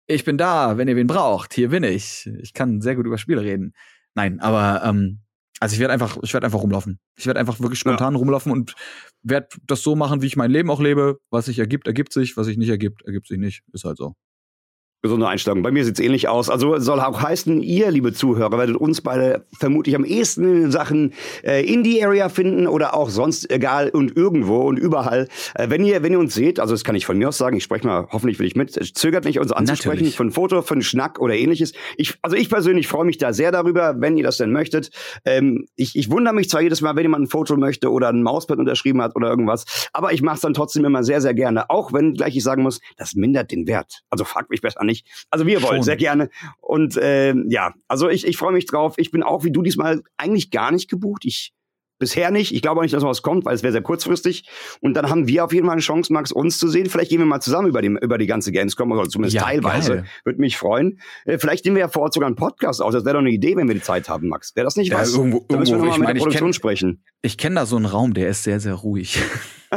ich bin da, wenn ihr wen braucht. Hier bin ich. Ich kann sehr gut über Spiele reden. Nein, aber ähm, also ich werde einfach, ich werde einfach rumlaufen. Ich werde einfach wirklich spontan ja. rumlaufen und werde das so machen, wie ich mein Leben auch lebe. Was sich ergibt, ergibt sich. Was sich nicht ergibt, ergibt sich nicht. Ist halt so gesunde Einstellung. Bei mir sieht's ähnlich aus. Also soll auch heißen, ihr, liebe Zuhörer, werdet uns beide vermutlich am ehesten in Sachen äh, Indie-Area finden oder auch sonst egal und irgendwo und überall. Äh, wenn ihr wenn ihr uns seht, also das kann ich von mir aus sagen, ich spreche mal hoffentlich für dich mit, zögert nicht, uns anzusprechen Natürlich. für ein Foto, für einen Schnack oder ähnliches. Ich, also ich persönlich freue mich da sehr darüber, wenn ihr das denn möchtet. Ähm, ich, ich wundere mich zwar jedes Mal, wenn jemand ein Foto möchte oder ein Mauspad unterschrieben hat oder irgendwas, aber ich mache es dann trotzdem immer sehr, sehr gerne. Auch wenn gleich ich sagen muss, das mindert den Wert. Also fragt mich besser nicht. Also wir wollen, Schon. sehr gerne. Und äh, ja, also ich, ich freue mich drauf. Ich bin auch wie du diesmal eigentlich gar nicht gebucht. Ich Bisher nicht. Ich glaube auch nicht, dass was kommt, weil es wäre sehr kurzfristig. Und dann haben wir auf jeden Fall eine Chance, Max, uns zu sehen. Vielleicht gehen wir mal zusammen über die, über die ganze Gamescom, oder zumindest ja, teilweise. Geil. Würde mich freuen. Äh, vielleicht nehmen wir ja vor Ort sogar einen Podcast aus. Das wäre doch eine Idee, wenn wir die Zeit haben, Max. Wäre das nicht ja, was? Irgendwo, da müssen wir mal mit meine, der Produktion kenn, sprechen. Ich kenne da so einen Raum, der ist sehr, sehr ruhig.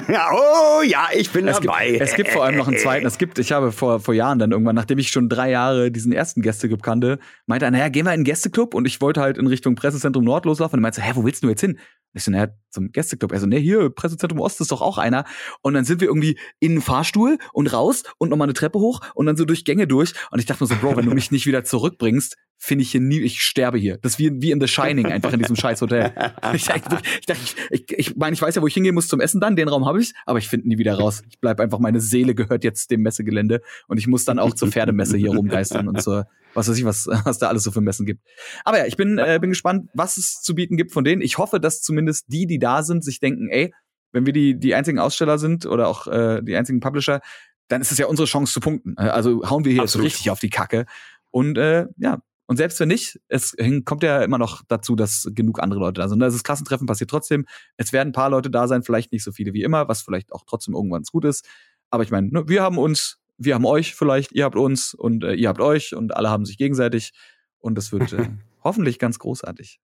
Ja, oh ja, ich bin es dabei. Gibt, es gibt vor allem noch einen zweiten. Es gibt, ich habe vor, vor Jahren dann irgendwann, nachdem ich schon drei Jahre diesen ersten Gästeclub kannte, meinte er, naja, gehen wir in den Gästeclub und ich wollte halt in Richtung Pressezentrum Nord loslaufen. Und er meinte, hä, wo willst du jetzt hin? Ich so, naja, zum Gästeclub. Er so, ne, hier, Pressezentrum Ost ist doch auch einer. Und dann sind wir irgendwie in den Fahrstuhl und raus und nochmal eine Treppe hoch und dann so durch Gänge durch. Und ich dachte mir so, Bro, wenn du mich nicht wieder zurückbringst, finde ich hier nie, ich sterbe hier. Das ist wie, wie in The Shining, einfach in diesem scheiß Hotel. Ich ich, ich, ich, ich meine, ich weiß ja, wo ich hingehen muss zum Essen dann, den Raum habe ich, aber ich finde nie wieder raus. Ich bleib einfach, meine Seele gehört jetzt dem Messegelände und ich muss dann auch zur Pferdemesse hier rumgeistern und zur, was weiß ich, was, was da alles so für Messen gibt. Aber ja, ich bin, äh, bin gespannt, was es zu bieten gibt von denen. Ich hoffe, dass zumindest die, die da sind, sich denken, ey, wenn wir die, die einzigen Aussteller sind oder auch äh, die einzigen Publisher, dann ist es ja unsere Chance zu punkten. Also hauen wir hier Absolut. jetzt richtig auf die Kacke. Und äh, ja, Und selbst wenn nicht, es kommt ja immer noch dazu, dass genug andere Leute da sind. Also das Klassentreffen passiert trotzdem. Es werden ein paar Leute da sein, vielleicht nicht so viele wie immer, was vielleicht auch trotzdem irgendwann gut ist. Aber ich meine, ne, wir haben uns, wir haben euch vielleicht, ihr habt uns und äh, ihr habt euch und alle haben sich gegenseitig. Und das wird äh, hoffentlich ganz großartig.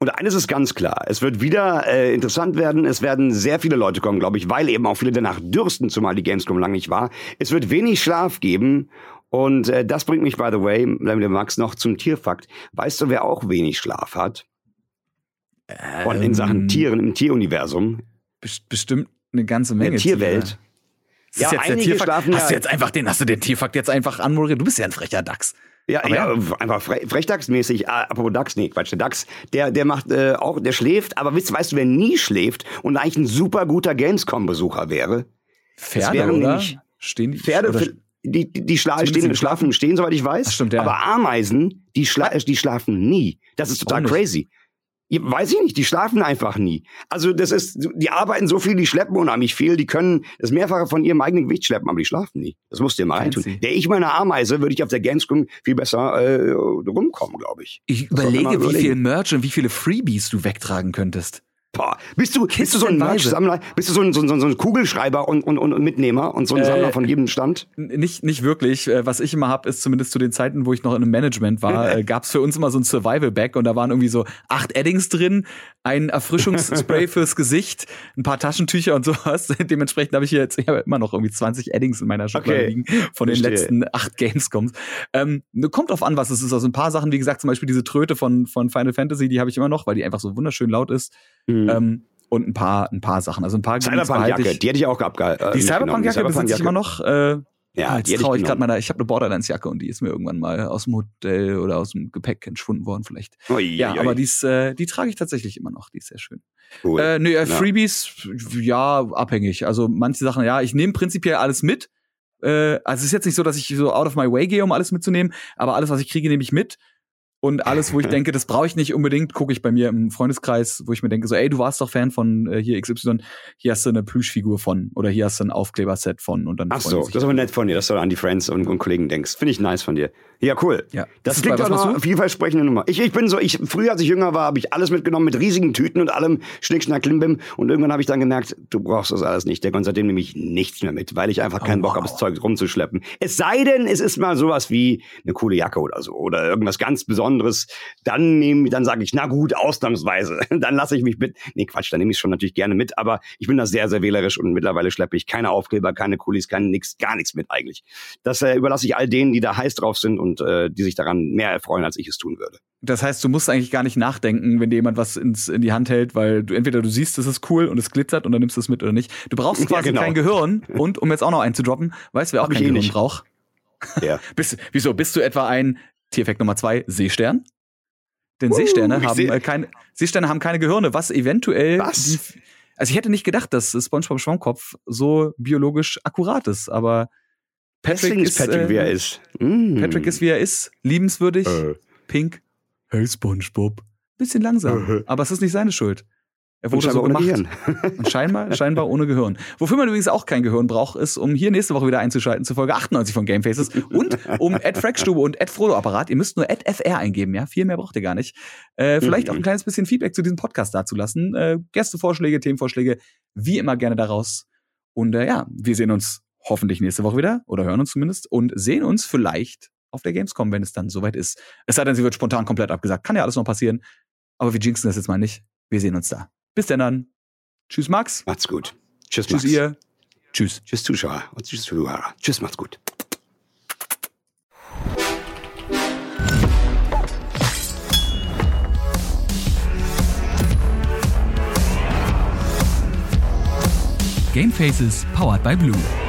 Und eines ist ganz klar, es wird wieder äh, interessant werden. Es werden sehr viele Leute kommen, glaube ich, weil eben auch viele danach dürsten, zumal die Gamescom lang nicht war. Es wird wenig Schlaf geben und äh, das bringt mich, by the way, Max, noch zum Tierfakt. Weißt du, wer auch wenig Schlaf hat? Ähm, Und in Sachen ähm, Tieren im Tieruniversum. Bestimmt eine ganze Menge. In der Tierwelt. Tiere. Ja, jetzt der Tierfakt. Hast du jetzt einfach den, hast du den Tierfakt jetzt einfach anmoderiert? Du bist ja ein frecher Dachs. Ja, ja, ja, einfach fre Frechdachsmäßig. Ah, apropos Dachs, nee, Quatsch, der Dachs, der, der macht äh, auch, der schläft, aber weißt, weißt du, wer nie schläft und eigentlich ein super guter Gamescom-Besucher wäre? Pferde, oder? Stehen die, Pferde, oder? Die, die, die schla stehen, schlafen, stehen, soweit ich weiß. Ach, stimmt, ja. Aber Ameisen, die, schla die schlafen nie. Das ist total crazy. Weiß ich nicht, die schlafen einfach nie. Also das ist, die arbeiten so viel, die schleppen unheimlich viel, die können das Mehrfache von ihrem eigenen Gewicht schleppen, aber die schlafen nie. Das musst du dir mal reintun. Der ich meine Ameise, würde ich auf der Gamescom viel besser äh, rumkommen, glaube ich. Ich überlege, wie viel Merch und wie viele Freebies du wegtragen könntest. Boah, bist du, bist du so ein Merch-Sammler? Bist du so ein, so, ein, so ein Kugelschreiber und, und, und Mitnehmer und so ein äh, Sammler von jedem Stand? Nicht, nicht wirklich. Äh, was ich immer hab, ist zumindest zu den Zeiten, wo ich noch in einem Management war, äh, gab's für uns immer so ein Survival-Bag und da waren irgendwie so acht Addings drin, ein Erfrischungsspray fürs Gesicht, ein paar Taschentücher und sowas. Dementsprechend habe ich hier jetzt ich hab immer noch irgendwie 20 Addings in meiner Schublade okay. liegen von den Verstehe. letzten acht Gamescoms. Ähm, kommt drauf an, was es ist. Also ein paar Sachen, wie gesagt, zum Beispiel diese Tröte von, von Final Fantasy, die habe ich immer noch, weil die einfach so wunderschön laut ist. Mhm. Ähm, und ein paar, ein paar Sachen. Also ein paar Cyberpunk-Jacke, die hätte ich auch abgehalten. Äh, die Cyberpunk-Jacke besitze ich immer noch. Äh, ja, jetzt traue ich gerade da. Ich habe eine Borderlands-Jacke und die ist mir irgendwann mal aus dem Hotel oder aus dem Gepäck entschwunden worden, vielleicht. Ui, ja, ui. aber die, ist, äh, die trage ich tatsächlich immer noch. Die ist sehr schön. Cool. Äh, nee, äh, Freebies, ja. ja, abhängig. Also manche Sachen, ja, ich nehme prinzipiell alles mit. Äh, also es ist jetzt nicht so, dass ich so out of my way gehe, um alles mitzunehmen, aber alles, was ich kriege, nehme ich mit. Und alles, wo ich denke, das brauche ich nicht unbedingt, gucke ich bei mir im Freundeskreis, wo ich mir denke, so, ey, du warst doch Fan von äh, hier XY, hier hast du eine Plüschfigur von oder hier hast du ein Aufkleberset von und dann. Ach so, das ist aber nett von dir, dass du an die Friends und, und Kollegen denkst. Finde ich nice von dir. Ja, cool. Ja. Das, das klingt doch noch eine vielversprechende Nummer. Ich, ich bin so, ich, früher, als ich jünger war, habe ich alles mitgenommen mit riesigen Tüten und allem Schnick, Schnack, Klimbim. Und irgendwann habe ich dann gemerkt, du brauchst das alles nicht. Der und seitdem nehme ich nichts mehr mit, weil ich einfach keinen oh, Bock wow. habe, das Zeug rumzuschleppen. Es sei denn, es ist mal sowas wie eine coole Jacke oder so oder irgendwas ganz Besonderes. Dann nehme, dann sage ich, na gut, ausnahmsweise. dann lasse ich mich mit. Nee, Quatsch, dann nehme ich schon natürlich gerne mit. Aber ich bin da sehr, sehr wählerisch und mittlerweile schleppe ich keine Aufkleber, keine Coolies, keine nix, gar nichts mit eigentlich. Das äh, überlasse ich all denen, die da heiß drauf sind und äh, die sich daran mehr erfreuen, als ich es tun würde. Das heißt, du musst eigentlich gar nicht nachdenken, wenn dir jemand was ins, in die Hand hält, weil du entweder du siehst, es ist cool und es glitzert und dann nimmst du es mit oder nicht. Du brauchst quasi ja, genau. kein Gehirn und um jetzt auch noch einzudroppen, weißt du, wer auch Hab kein eh Gehirn braucht? Ja. bist, wieso bist du etwa ein Tiereffekt Nummer zwei Seestern? Denn uh, Seesterne haben seh äh, keine Seesterne haben keine Gehirne, was eventuell was? Die, also ich hätte nicht gedacht, dass SpongeBob Schwammkopf so biologisch akkurat ist, aber Patrick ist, Patrick, äh, wie er ist. Mm. Patrick ist, wie er ist. Liebenswürdig. Äh. Pink. Hey, SpongeBob. Bisschen langsam. Äh. Aber es ist nicht seine Schuld. Er wurde so gemacht. Gehirn. Und scheinbar, scheinbar ohne Gehirn. Wofür man übrigens auch kein Gehirn braucht, ist, um hier nächste Woche wieder einzuschalten zu Folge 98 von Gamefaces und um Ed Frackstube und Ed Frodo Apparat. Ihr müsst nur Ed FR eingeben, ja. Viel mehr braucht ihr gar nicht. Äh, vielleicht auch ein kleines bisschen Feedback zu diesem Podcast dazulassen. Äh, Gästevorschläge, Themenvorschläge, wie immer gerne daraus. Und äh, ja, wir sehen uns hoffentlich nächste Woche wieder oder hören uns zumindest und sehen uns vielleicht auf der Gamescom, wenn es dann soweit ist. Es sei denn, sie wird spontan komplett abgesagt. Kann ja alles noch passieren. Aber wir jinxen das jetzt mal nicht. Wir sehen uns da. Bis denn dann. Tschüss, Max. Macht's gut. Tschüss, Max. Tschüss, ihr. Tschüss. Tschüss, Zuschauer und tschüss, Zuhörer. Tschüss, macht's gut. Game Faces powered by Blue.